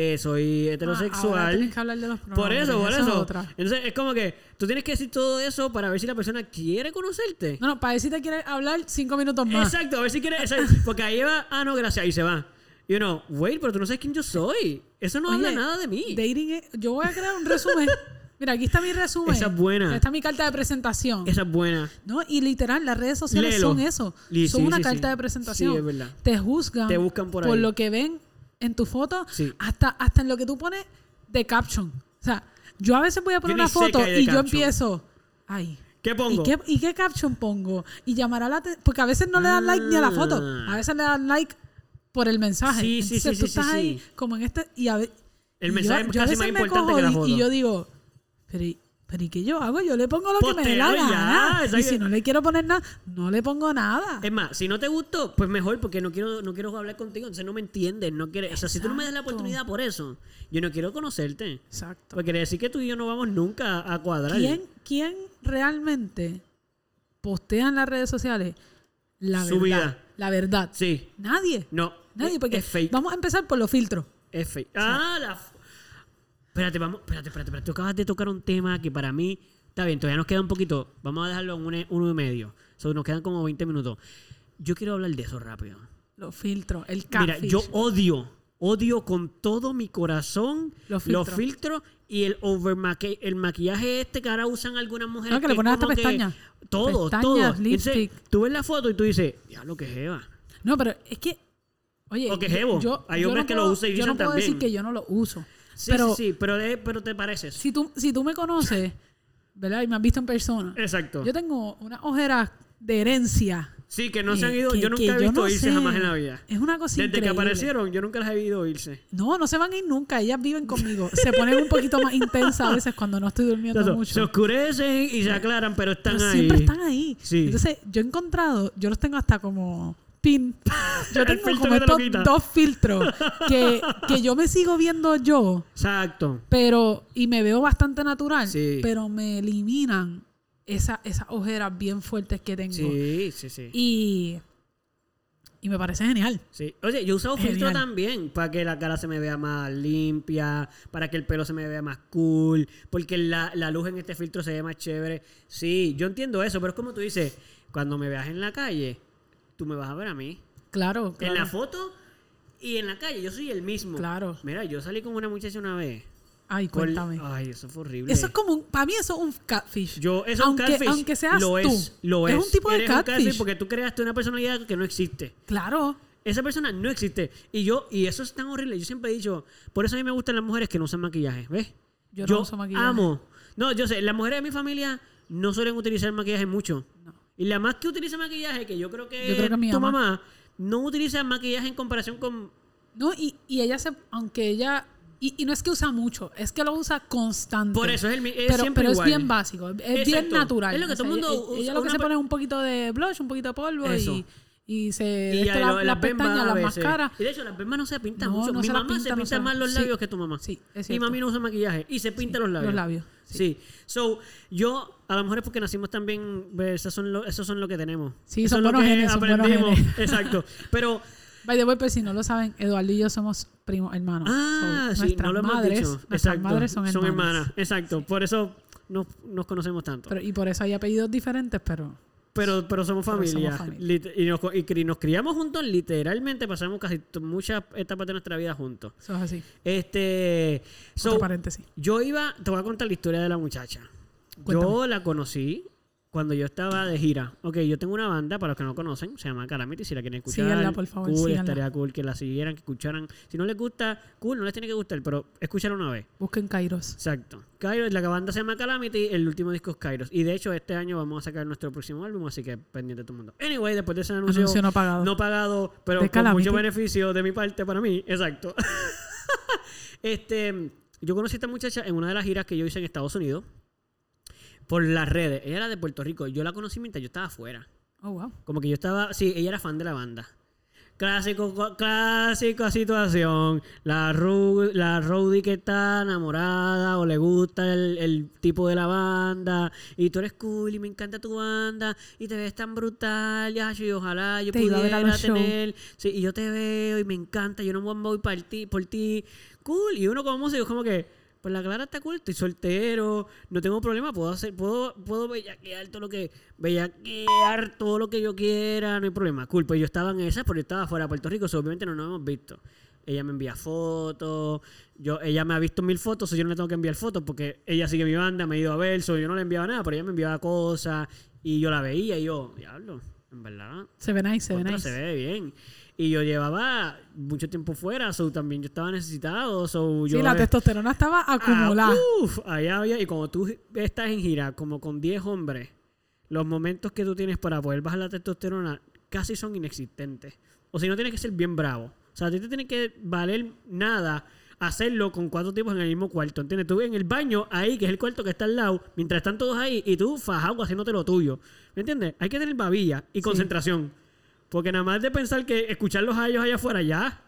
eh, soy Ah, ahora heterosexual. tienes que hablar de los Por eso, por es eso. Entonces es como que tú tienes que decir todo eso para ver si la persona quiere conocerte. No, no, para decir te quieres hablar cinco minutos más. Exacto, a ver si quiere. exacto, Porque ahí va, ah, no, gracias, ahí se va. Y uno, wait, pero tú no sabes quién yo soy. Eso no habla nada de mí. Dating es- yo voy a crear un resumen. Mira, aquí está mi resumen. Esa es buena. Está mi carta de presentación. Esa es buena. No, y literal, las redes sociales Léelo. son eso. Son sí, una sí, carta sí. de presentación. Sí, es verdad. Te juzgan. Te buscan por ahí. lo que ven en tu foto. Sí. Hasta, hasta en lo que tú pones de caption. O sea, yo a veces voy a poner Yo una foto y yo empiezo. Ay. ¿Qué pongo? ¿Y qué, ¿Y qué caption pongo? Y llamará la atención. Porque a veces no le dan like ni a la foto. Ah. A veces le dan like por el mensaje. Sí, sí, Entonces sí, tú sí, sí, estás ahí sí. como en este. Y a El mensaje es a casi veces más me importante cojo que la y- foto. Y yo digo, pero, ¿y- pero ¿y qué yo hago? Yo le pongo lo que me dé la y ya, gana. Y exacto. si no le quiero poner nada, no le pongo nada. Es más, si no te gustó, pues mejor, porque no quiero, no quiero hablar contigo, entonces no me entiendes, no quieres. O sea, si tú no me das la oportunidad por eso, yo no quiero conocerte. Exacto. Porque quiere decir que tú y yo no vamos nunca a cuadrar. ¿Quién, ¿Quién realmente postea en las redes sociales la Su verdad? vida. La verdad. Sí. Nadie. No. Nadie, porque es fake. vamos a empezar por los filtros. Es fake. Ah, la. Espérate, vamos. Espérate, espérate, espérate. Tú acabas de tocar un tema que para mí. Está bien, todavía nos queda un poquito. Vamos a dejarlo en un- uno y medio. So, nos quedan como 20 minutos. Yo quiero hablar de eso rápido. Los filtros. El Mira, catfish. yo odio, odio con todo mi corazón Los los filtros. filtros, y el overmaqui el maquillaje este que ahora usan algunas mujeres. No, que le es ponen hasta que pestañas. Todo, Pestañas, todo. Entonces, lipstick. tú ves la foto y tú dices, ya lo que jeva. No, pero es que. Oye, O que jevo. Hay yo hombres no que lo puedo- usan y Yo no dicen puedo decir también. que yo no lo uso. Sí, pero sí, sí, pero, eh, pero te pareces. Si, tú, si tú me conoces, ¿verdad? Y me has visto en persona. Exacto. Yo tengo unas ojeras de herencia. Sí, que no se han ido. que- yo nunca he visto no irse sé. jamás en la vida. Es una cosa Desde increíble. que aparecieron, yo nunca las he visto irse. No, no se van a ir nunca. Ellas viven conmigo. Se ponen un poquito más intensas a veces cuando no estoy durmiendo mucho. Se oscurecen y se aclaran, pero están pero ahí. siempre están ahí. Sí. Entonces, yo he encontrado, yo los tengo hasta como pin. Yo tengo filtro como estos dos filtros que, que yo me sigo viendo yo, Exacto. pero, y me veo bastante natural, Sí. pero me eliminan esa, esas ojeras bien fuertes que tengo. Sí, sí, sí. Y, y me parece genial. Sí. Oye, yo usado filtro también para que la cara se me vea más limpia, para que el pelo se me vea más cool, porque la, la luz en este filtro se ve más chévere. Sí, yo entiendo eso, pero es como tú dices, cuando me veas en la calle, tú me vas a ver a mí. Claro, claro. En la foto y en la calle, yo soy el mismo. Claro. Mira, yo salí con una muchacha una vez. Ay, Por- cuéntame. Ay, eso fue horrible. Eso es como un, para mí eso es un catfish. Yo, eso es un catfish. Aunque seas lo tú. es, lo es es. un tipo de Eres un catfish. porque tú creaste una personalidad que no existe. Claro. esa persona no existe. Y yo, y eso es tan horrible. Yo siempre he dicho, por eso a mí me gustan las mujeres que no usan maquillaje, ¿ves? Yo no uso maquillaje. amo. No, yo sé, las mujeres de mi familia no suelen utilizar maquillaje mucho. Y la más que utiliza maquillaje, que yo creo que, Yo creo que mi tu mamá. mamá, no utiliza maquillaje en comparación con... No, y, y ella se, aunque ella, y, y no es que usa mucho, es que lo usa constante. Por eso es, el, mi- es pero, siempre pero es bien básico, es bien natural. Es lo que O todo el mundo Ella, ella lo que se pone es un poquito de blush, un poquito de polvo Eso. y, y se Y ya, la- lo- las las bembas pestañas, a las máscaras. Y de hecho, las bembas no se pintan No, mucho. no mi se mamá se pinta, no más los sí. labios que tu mamá. Sí, es Mi cierto. mami no usa maquillaje y se pinta los labios. Los labios. Sí. So, yo, a lo mejor es porque nacimos también, pues, esos son lo, esos son lo que tenemos. Sí, Eso son lo que genes, son aprendimos. Exacto. Pero, By the way, pues si no lo saben, Eduardo y yo somos primos hermanos. ah, So, sí, nuestras no lo hemos madres, dicho. Nuestras Exacto. madres son hermanas. Exacto. Por eso nos, nos conocemos tanto. Pero, y por eso hay apellidos diferentes, pero Pero, pero somos Pero somos familia. familia. Y, nos, y nos criamos juntos, literalmente pasamos casi muchas etapas de nuestra vida juntos. eso es así. Este. so, Otro paréntesis. yo iba, te voy a contar la historia de la muchacha. Cuéntame. Yo la conocí cuando yo estaba de gira. Ok, yo tengo una banda, para los que no conocen, se llama Calamity. Si la quieren escuchar, Síganla, por favor, cool, síganla. estaría cool que la siguieran, que escucharan. Si no les gusta, cool, no les tiene que gustar, pero escuchar una vez. Busquen Kairos. Exacto. Kairos, la banda se llama Calamity, el último disco es Kairos. Y de hecho, este año vamos a sacar nuestro próximo álbum, así que pendiente todo el mundo. Anyway, después de ese anuncio, Anuncio no pagado. no pagado, pero De con Calamity. mucho beneficio de mi parte para mí. Exacto. este, yo conocí a esta muchacha en una de las giras que yo hice en Estados Unidos por las redes. Ella era de Puerto Rico. Yo la conocí mientras yo estaba afuera. Oh, wow. Como que yo estaba, sí, ella era fan de la banda. Clásico, co- clásica situación. La, ru, la roadie que está enamorada o le gusta el, el tipo de la banda. Y tú eres cool y me encanta tu banda. Y te ves tan brutal. Y, ay, ojalá yo Te a a pudiera shows. tener. Sí, y yo te veo y me encanta. Yo no voy por ti, por ti. Cool. Y uno como músico es como que, pues la Clara está cool, estoy soltero, no tengo problema, puedo hacer, puedo, puedo bellaquear todo lo que, bellaquear todo lo que yo quiera, no hay problema. Cool, pues yo estaba en esa, porque yo estaba fuera de Puerto Rico, so, obviamente no nos hemos visto. Ella me envía fotos, yo, ella me ha visto mil fotos, so yo no le tengo que enviar fotos porque ella sigue mi banda, me ha ido a ver, so yo no le enviaba nada, pero ella me enviaba cosas y yo la veía y yo, diablo, en verdad, Se ve nice, se ve nice. se ve bien. Y yo llevaba mucho tiempo fuera, so también yo estaba necesitado, so yo... Sí, la testosterona estaba acumulada. Ah, uf, allá había, y cuando tú estás en gira como con 10 hombres, los momentos que tú tienes para poder bajar la testosterona casi son inexistentes. O si no, tienes que ser bien bravo. O sea, a ti te tiene que valer nada hacerlo con cuatro tipos en el mismo cuarto, ¿entiendes? Tú en el baño, ahí, que es el cuarto que está al lado, mientras están todos ahí, y tú fajado haciéndote lo tuyo. ¿Me entiendes? Hay que tener babilla y concentración. Porque nada más de pensar que escucharlos a ellos allá afuera ya,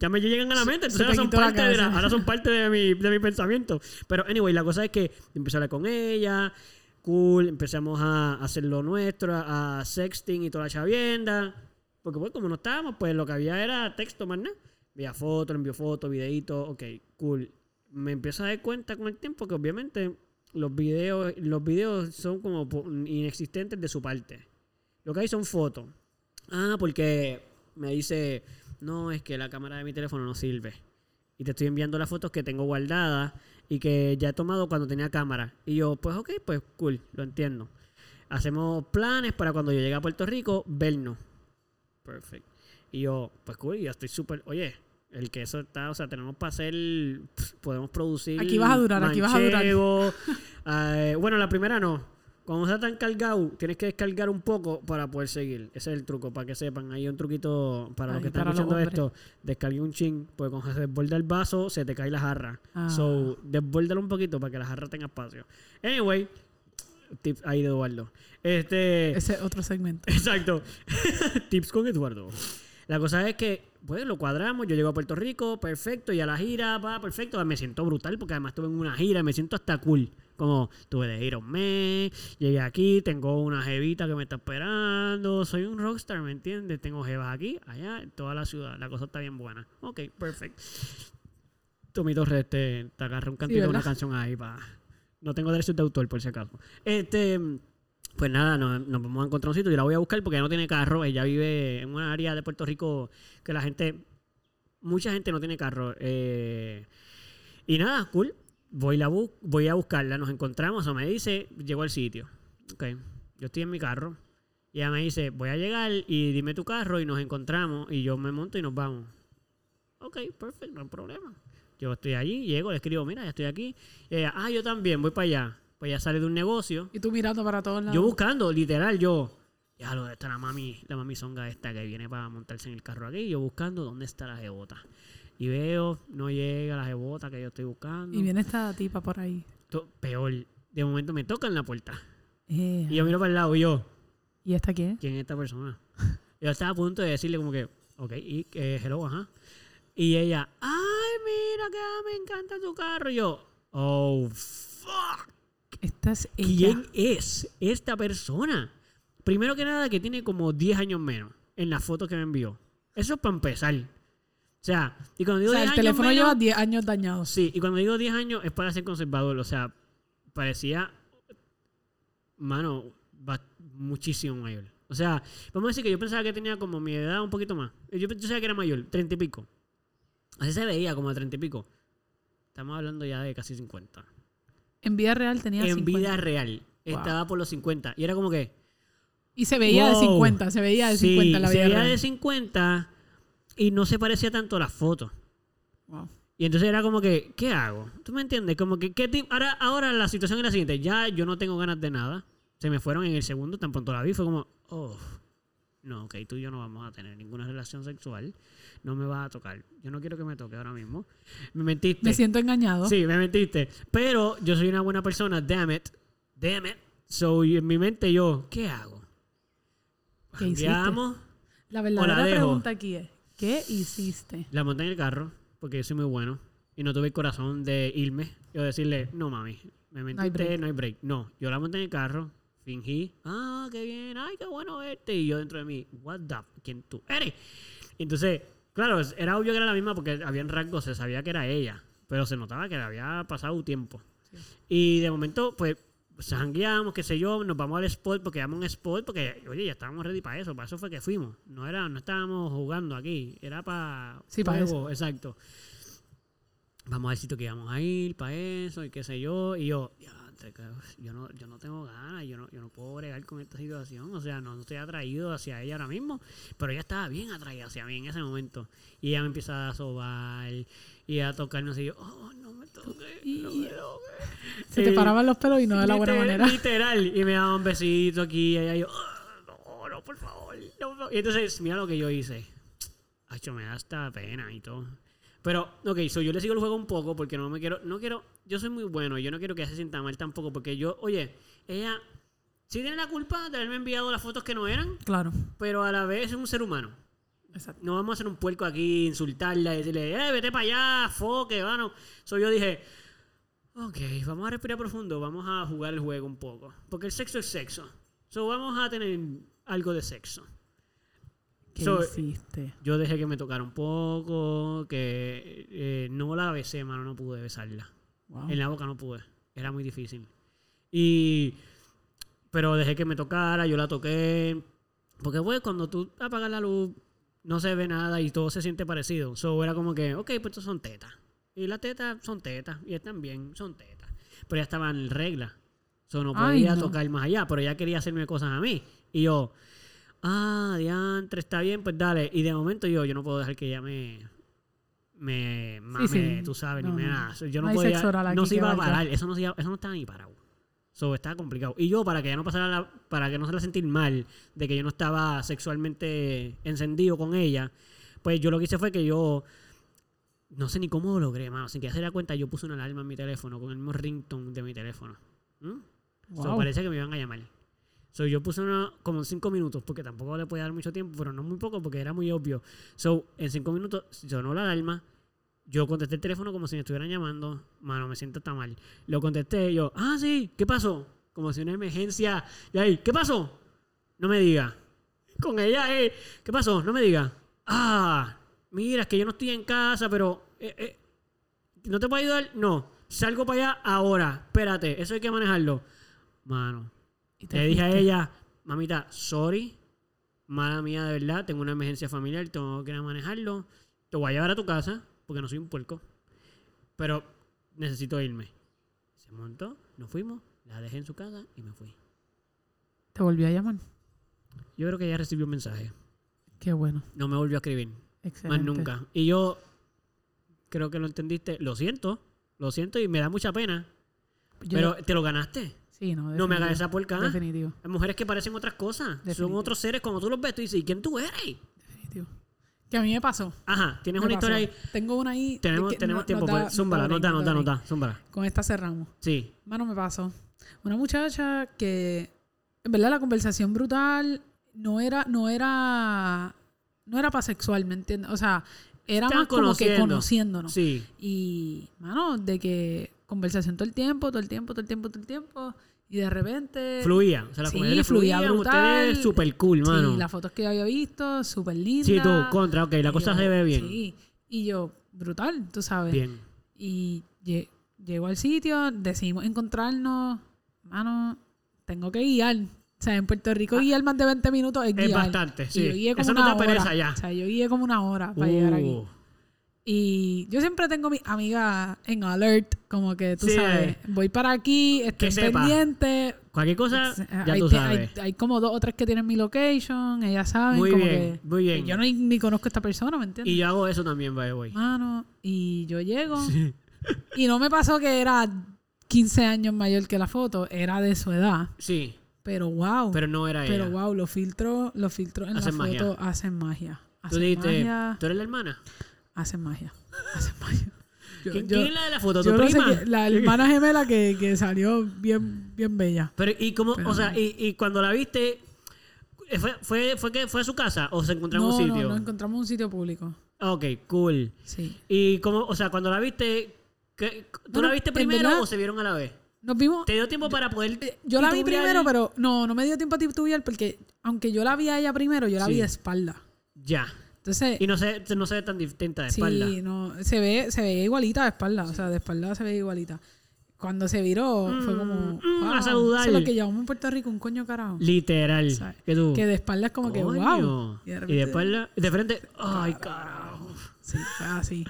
ya me llegan a la mente. Entonces ahora son, la parte de la- ahora son parte de mi, de mi pensamiento. Pero, anyway, la cosa es que empecé a hablar con ella, cool, empezamos a hacer lo nuestro, a, a sexting y toda la chavienda. Porque, pues, como no estábamos, pues lo que había era texto más nada. Veía fotos, envió fotos, videitos, ok, cool. Me empiezo a dar cuenta con el tiempo que, obviamente, los videos, los videos son como inexistentes de su parte. Lo que hay son fotos. Ah, porque me dice, no, es que la cámara de mi teléfono no sirve. Y te estoy enviando las fotos que tengo guardadas y que ya he tomado cuando tenía cámara. Y yo, pues ok, pues cool, lo entiendo. Hacemos planes para cuando yo llegue a Puerto Rico, vernos. Perfecto. Y yo, pues cool, ya estoy súper, oye, el queso está, o sea, tenemos para hacer, podemos producir. Aquí vas a durar, aquí vas a durar. manchego, eh, bueno, la primera no. Cuando está tan cargado, tienes que descargar un poco para poder seguir. Ese es el truco, para que sepan. Hay un truquito para los que están escuchando esto. Descargue un chin, porque cuando se desborda el vaso, se te cae la jarra. Ah. So, desbórdalo un poquito para que la jarra tenga espacio. Anyway, tip ahí de Eduardo. Este. Ese es otro segmento. Exacto. Tips con Eduardo. La cosa es que, pues, lo cuadramos. Yo llego a Puerto Rico, perfecto. Y a la gira, va, perfecto. Me siento brutal porque además estuve en una gira. Me siento hasta cool. Como, tuve de un mes. Llegué aquí, tengo una jevita que me está esperando. Soy un rockstar, ¿me entiendes? Tengo jevas aquí, allá, en toda la ciudad. La cosa está bien buena. Ok, perfecto. Tommy Torres te, te agarra un cantito de una canción ahí para... No tengo derechos de autor, por si acaso. Este... Pues nada, nos, nos vamos a encontrar un sitio. Yo la voy a buscar porque ella no tiene carro. Ella vive en una área de Puerto Rico que la gente, mucha gente no tiene carro. Eh, y nada, cool. Voy, la bu- voy a buscarla, nos encontramos, o me dice, llegó al sitio. Ok, yo estoy en mi carro Y ella me dice, voy a llegar y dime tu carro y nos encontramos y yo me monto y nos vamos. Ok, perfecto, no hay problema. Yo estoy allí, llego, le escribo, mira, ya estoy aquí. Y ella, ah, yo también, voy para allá. Pues ella sale de un negocio. Y tú mirando para todos lados. Yo buscando, literal, yo. Ya lo está la mami, la mami songa esta que viene para montarse en el carro aquí. Yo buscando dónde está la jebota. Y veo, no llega la jebota que yo estoy buscando. Y viene esta tipa por ahí. To- Peor. De momento me tocan la puerta. Eh, Y yo miro para el lado y yo, ¿Y esta quién? ¿quién es esta persona? Yo estaba a punto de decirle como que, ok, y eh, hello, ajá. Y ella, ay, mira que me encanta tu carro. Y yo, oh, fuck. Esta es ella. ¿Quién es esta persona? Primero que nada, que tiene como 10 años menos en la foto que me envió. Eso es para empezar. O sea, y cuando O digo sea, 10 el años teléfono menos- lleva 10 años dañados. Sí, y cuando digo 10 años es para ser conservador. O sea, parecía, mano, muchísimo mayor. O sea, vamos a decir que yo pensaba que tenía como mi edad un poquito más. Yo, yo pensaba que era mayor, 30 y pico. Así se veía, como de 30 y pico. Estamos hablando ya de casi 50. En vida real tenía En 50. vida real. Wow. Estaba por los 50. Y era como que... Y se veía de Wow. 50, se veía de Sí, 50 en la se vida veía real. de 50 y no se parecía tanto a las fotos. Wow. Y entonces era como que, ¿qué hago? ¿Tú me entiendes? Como que, ¿qué? Ahora, ahora la situación es la siguiente. Ya yo no tengo ganas de nada. Se me fueron en el segundo, tan pronto la vi. Fue como, oh, no, ok, tú y yo no vamos a tener ninguna relación sexual. No me vas a tocar. Yo no quiero que me toque ahora mismo. Me mentiste. Me siento engañado. Sí, me mentiste. Pero yo soy una buena persona, damn it. Damn it. So, en mi mente yo, ¿qué hago? ¿Qué hiciste? La verdadera la pregunta aquí es, ¿qué hiciste? La monté en el carro, porque yo soy muy bueno. Y no tuve el corazón de irme. Yo decirle, no mami, me mentiste, no hay break. No, yo la monté en el carro, fingí, ah, qué bien, ay, qué bueno verte. Y yo dentro de mí, what the, ¿quién tú eres? Y entonces, claro, era obvio que era la misma porque habían rasgos, se sabía que era ella. Pero se notaba que le había pasado tiempo. Y de momento, pues, jangueamos, qué sé yo, nos vamos al spot, porque vamos a un spot, porque, oye, ya estábamos ready para eso, para eso fue que fuimos. No era, no estábamos jugando aquí, era para Sí, pa' juego, exacto. Vamos al sitio que íbamos a ir, para eso, y qué sé yo, y yo, "Diantre, que yo no, yo no tengo ganas, yo no, yo no puedo bregar con esta situación, o sea, no, no estoy atraído hacia ella ahora mismo, pero ella estaba bien atraída hacia mí en ese momento. Y ella me empieza a sobar y a tocarnos y yo, oh, toques, no me toques. Se te paraban los pelos y no de la buena Literal- manera. Literal. Y me daba un besito aquí y allá. Y yo, "Ah, no, no, por favor. no, por favor". Y entonces, mira lo que yo hice. Acho, me da hasta pena y todo. Pero, ok, so yo le sigo el juego un poco porque no me quiero, no quiero, yo soy muy bueno, yo no quiero que ella se sienta mal tampoco porque yo, oye, ella sí tiene la culpa de haberme enviado las fotos que no eran, Claro. pero a la vez es un ser humano. Exacto. No vamos a hacer un puerco aquí, insultarla y decirle, eh, vete para allá, foque, vano. So yo dije, ok, vamos a respirar profundo, vamos a jugar el juego un poco. Porque el sexo es sexo. So vamos a tener algo de sexo. ¿Qué So, hiciste? Yo dejé que me tocara un poco, que eh, no la besé, mano, no pude besarla. Wow. En la boca no pude. Era muy difícil. Y. Pero dejé que me tocara, yo la toqué. Porque, pues, cuando tú apagas la luz, no se ve nada y todo se siente parecido. So, era como que, ok, pues estos son tetas. Y las tetas son tetas. Y estas también son tetas. Pero ya estaban en regla. So, no Ay, podía no. tocar más allá. Pero ella quería hacerme cosas a mí. Y yo, ah, diantre, está bien, pues dale. Y de momento yo, yo no puedo dejar que ella me. Me mame, sí. tú sabes, No, ni me no. nada. Yo no, podía. no se iba a parar. Eso no, se iba- eso no estaba ni parado. So, estaba complicado. Y yo, para que ella no pasara la- para que no se la sentir mal de que yo no estaba sexualmente encendido con ella, pues yo lo que hice fue que yo. No sé ni cómo lo logré, mano. Sin que ella se diera cuenta, yo puse una alarma en mi teléfono con el mismo ringtone de mi teléfono. ¿Mm? So, Wow. parece que me iban a llamar. So, yo puse una, como cinco minutos, porque tampoco le podía dar mucho tiempo, pero no muy poco, porque era muy obvio. So, en cinco minutos sonó la alarma. Yo contesté el teléfono como si me estuvieran llamando. Mano, me siento tan mal. Lo contesté yo, ah, sí, ¿qué pasó? Como si una emergencia. Y ahí, ¿qué pasó? No me diga. Con ella, eh, ¿qué pasó? No me diga. Ah, mira, es que yo no estoy en casa, pero. eh, eh, ¿No te puedo ayudar? No. Salgo para allá ahora. Espérate, eso hay que manejarlo. Mano, Y te le dije a ella, mamita, sorry, mala mía de verdad, tengo una emergencia familiar, tengo que ir a manejarlo, te voy a llevar a tu casa, porque no soy un puerco, pero necesito irme. Se montó, nos fuimos, la dejé en su casa y me fui. Te volvió a llamar. Yo creo que ella recibió un mensaje. Qué bueno. No me volvió a escribir. Excelente. Más nunca. Y yo creo que lo entendiste. Lo siento. Lo siento y me da mucha pena. Yo- pero te lo ganaste. sí, no, No me hagas esa puerca. Definitivo, Hay mujeres que parecen otras cosas. Son otros seres. Cuando tú los ves, tú dices, ¿y quién tú eres? definitivo. Que a mí me pasó. Ajá, tienes Me una historia ahí. pasó. Tengo una ahí. Tenemos, que tenemos no- tiempo. nos da- pues, zúmbala, nos break. da. Zúmbala. Con esta cerramos. Sí. Mano, me pasó. Una muchacha que, en verdad, la conversación brutal no era, no era, no era para sexual, ¿me entiendes? O sea, era Estaban más como que conociéndonos. Sí. Y, mano, de que conversación todo el tiempo, todo el tiempo, todo el tiempo, todo el tiempo. Y de repente. Fluía. O sea, las Sí, conversaciones fluía fluían. brutal. Ustedes súper cool, mano. Sí, las fotos que yo había visto, súper lindas. Sí, tú, contra, ok, la Y cosa yo, se ve bien. Sí. Y yo, brutal, tú sabes. Bien. Y lle- llego al sitio, decidimos encontrarnos. Mano, tengo que guiar. O sea, en Puerto Rico guiar más de 20 minutos es Ah. Es guiar. bastante, Y sí. yo guié como Eso no una da pereza hora. ya. O sea, yo guié como una hora para llegar aquí. Y yo siempre tengo mis amigas en alert, como que tú Sí, sabes, eh. voy para aquí, estén sepa. pendientes. Cualquier cosa, ya hay, tú sabes. hay- hay como dos o tres que tienen mi location, ellas saben. Muy como bien, que, muy bien. que yo no, ni conozco a esta persona, ¿me entiendes? Y yo hago eso también, by the way. Mano, y yo llego. Y no me pasó que era 15 años mayor que la foto, era de su edad. Sí, Pero wow. pero no era Pero ella. wow, los filtros, los filtros en Hacen la magia. foto hacen magia. Tú Hacen dijiste, magia. ¿tú eres la hermana? Hacen magia. Hacen magia. Yo- ¿Quién, yo- quién es la de la foto? ¿Tu yo no sé prima? la hermana gemela que, que salió bien, bien bella. Pero, ¿y cómo? Pero- o sea, y, y cuando la viste, eh, ¿fue, fue, fue, que, ¿fue a su casa o se encontraron No, en un no, sitio? nos encontramos en un sitio público. Ok, cool. Sí. Y cómo, o sea, cuando la viste, ¿qué- ¿tú Bueno, la viste primero verdad- o se vieron a la vez? Nos vimos. ¿Te dio tiempo para poder Eh, Yo la vi primero, pero no, no me dio tiempo a titubear porque aunque yo la vi a ella primero, yo la vi de espalda. Ya. Entonces, Y no se, no se ve tan distinta de espalda. sí, no, se ve, se veía igualita de espalda, o sea, de espalda se veía igualita. Cuando se viró, fue como, Mm, mm, a wow, saludar. Eso es lo que llamamos en Puerto Rico un coño carajo. Literal. ¿Sabes? Que tú. Que de espalda es como que, wow. Y de, repente- espalda, de frente, ay, carajo. Sí, fue así.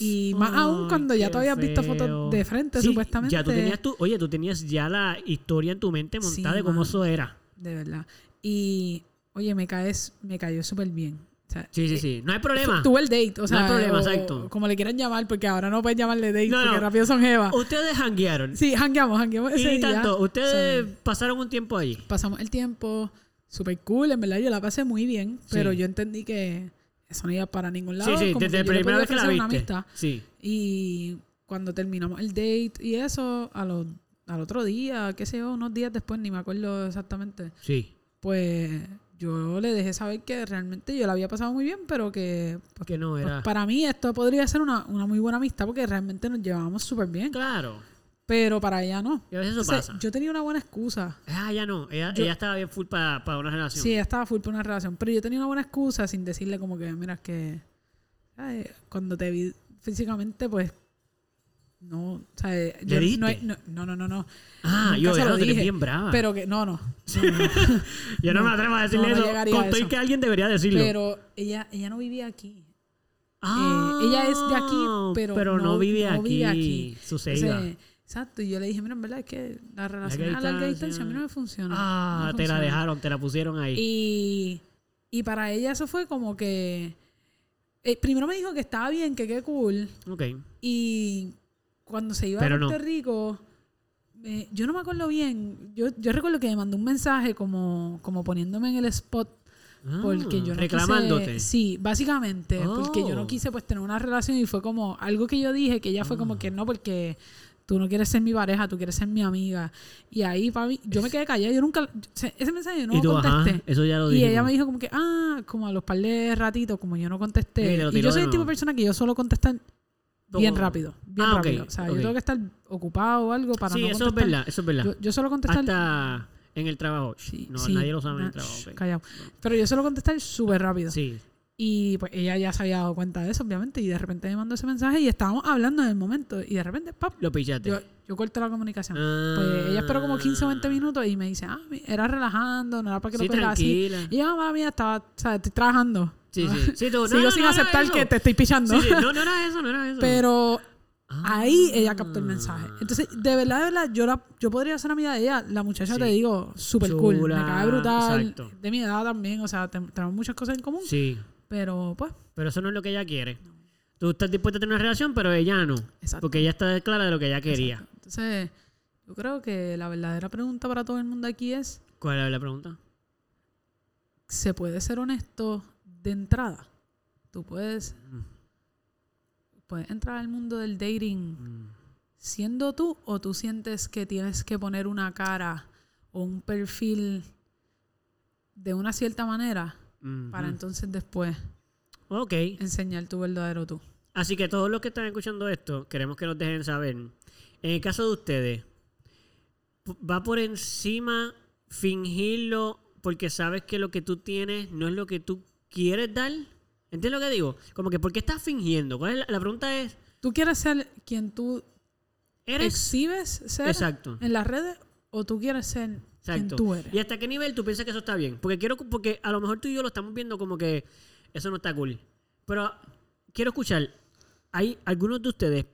Y más aún Ay, cuando ya tú habías visto fotos de frente, Sí, supuestamente. Ya tú tenías tu, oye, tú tenías ya la historia en tu mente Sí, montada de cómo eso era. De verdad. Y, oye, me caes, me cayó súper bien. Sea, Sí, sí, sí. No hay problema. Tuve el date, o sea, hay problema, o- exacto. como le quieran llamar, porque ahora no puedes llamarle date, No, porque no. rápido son jevas. Ustedes hanguearon. Sí, hangueamos, hangueamos ese y día. tanto, ustedes Sí. pasaron un tiempo allí. Pasamos el tiempo súper cool, en verdad yo la pasé muy bien, pero Sí. yo entendí que eso no iba para ningún lado. Sí, sí, como desde la primera vez que la ofrecer una viste. amistad. Sí. Y cuando terminamos el date y eso, a los, al otro día, qué sé yo, unos días después, ni me acuerdo exactamente, Sí. pues yo le dejé saber que realmente yo la había pasado muy bien, pero que pues, Que no pues, era. para mí esto podría ser una, una muy buena amistad porque realmente nos llevábamos súper bien, Claro. pero para ella no. Y a veces eso Entonces, pasa. yo tenía una buena excusa. Ah, ya no. Ella, yo- ella estaba bien full para una relación. Sí, ella estaba full para una relación, pero yo tenía una buena excusa sin decirle como que, mira, es que ay, cuando te vi físicamente, pues no, o sea, yo ¿Le no, no, no, no, no, no. Ah, yo se ya lo dije, bien brava. Pero que, no, no. yo no, me atrevo a decirle eso. llegaría a Con todo y eso. que alguien debería decirlo. Pero ella, ella no vivía aquí. Ah, eh, ella es de aquí, pero no, no- vive, aquí. vive aquí. Entonces, exacto, y yo le dije, mira, en verdad es que la relación a larga distancia. a mí no me funciona. Ah, te la dejaron, te la pusieron ahí. Y, y para ella eso fue como que... eh, primero me dijo que estaba bien, que qué cool. Ok. Y cuando se iba Pero a no. Puerto Rico, eh, yo no me acuerdo bien. Yo, yo recuerdo que me mandó un mensaje como, como poniéndome en el spot. Porque Ah, yo no reclamándote. quise... Sí, básicamente. Porque yo Oh. no quise pues tener una relación y fue como algo que yo dije que ella fue Ah. como que no porque tú no quieres ser mi pareja, tú quieres ser mi amiga. Y ahí para mí, yo me quedé callada, yo nunca... Ese mensaje yo no y lo tú, ajá, contesté. eso ya lo Y dije. ella me dijo como que, ah, como a los par de ratitos, como yo no contesté. Y tiró yo soy el tipo de persona que yo suelo contestar bien rápido. Bien Ah, rápido. O sea, yo tengo que estar ocupado o algo para Sí, no eso es contestar. verdad, eso es verdad. Yo, yo suelo contestar... Hasta en el trabajo. Sí, no, sí, nadie lo sabe en el trabajo. shh, ok. Callado. Pero yo suelo contestar súper rápido. Sí. Y pues ella ya se había dado cuenta de eso, obviamente. Y de repente me mandó ese mensaje y estábamos hablando en el momento. Y de repente, ¡pap! Lo pichaste. Yo, yo corté la comunicación. Ah. Pues ella esperó como 15 o 20 minutos y me dice, ah, era relajando, no era para que Sí, lo cogiera así. Y yo, ah, mala mía, estaba, o sea, estoy trabajando. Sí, sí. Sí, tú, no, Sigo no, sin no aceptar que te estoy pichando. Sí, sí, No, no era eso, no era eso. Pero Ahí ella captó el mensaje. Entonces, de verdad, de verdad, yo, la, yo podría ser amiga de ella. La muchacha, te digo, súper cool. Me cae brutal. exacto. De mi edad también. O sea, te- tenemos muchas cosas en común. Sí, Pero, pues, pero eso no es lo que ella quiere. Tú estás dispuesta a tener una relación, pero ella no. exacto. Porque ella está clara de lo que ella quería. Exacto. Entonces, yo creo que la verdadera pregunta para todo el mundo aquí es: ¿Cuál es la pregunta? ¿se puede ser honesto de entrada? Tú puedes, puedes entrar al mundo del dating Mm. siendo tú o tú sientes que tienes que poner una cara o un perfil de una cierta manera Mm, para entonces después Ok. enseñar tu verdadero tú. Así que todos los que están escuchando esto, queremos que nos dejen saber. En el caso de ustedes, ¿va por encima fingirlo porque sabes que lo que tú tienes no es lo que tú quieres dar? ¿Entiendes lo que digo? Como que, ¿por qué estás fingiendo? ¿Cuál es la, la pregunta es, ¿Tú quieres ser quien tú ¿eres? exhibes ser Exacto. en las redes o tú quieres ser quien tú eres? ¿Y hasta qué nivel tú piensas que eso está bien? Porque quiero porque a lo mejor tú y yo lo estamos viendo como que eso no está cool. Pero quiero escuchar, ¿hay algunos de ustedes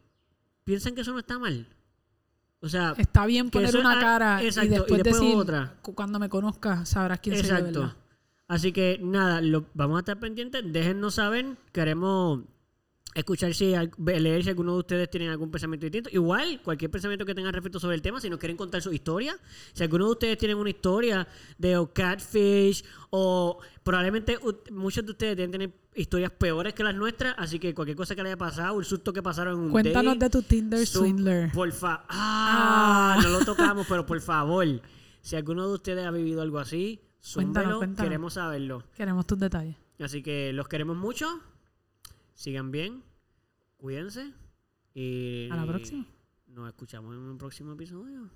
piensan que eso no está mal? O sea, Está bien poner una cara exacto, y y después, decir, otra. cu- cuando me conozcas sabrás quién soy exacto. Así que nada, lo, vamos a estar pendientes. Déjennos saber. Queremos escuchar si, leer si alguno de ustedes tienen algún pensamiento distinto. Igual, cualquier pensamiento que tengan respecto sobre el tema, si nos quieren contar su historia. Si alguno de ustedes tienen una historia de o catfish o probablemente muchos de ustedes deben tener historias peores que las nuestras. Así que cualquier cosa que le haya pasado, el susto que pasaron en un Cuéntanos date, de tu Tinder su- Swindler. Por favor. Ah, no lo tocamos, pero por favor. Si alguno de ustedes ha vivido algo así, Cuéntanos, zúmbelo, cuéntanos. queremos saberlo. Queremos tus detalles. Así que los queremos mucho. Sigan bien. Cuídense. Y A la próxima. nos escuchamos en un próximo episodio.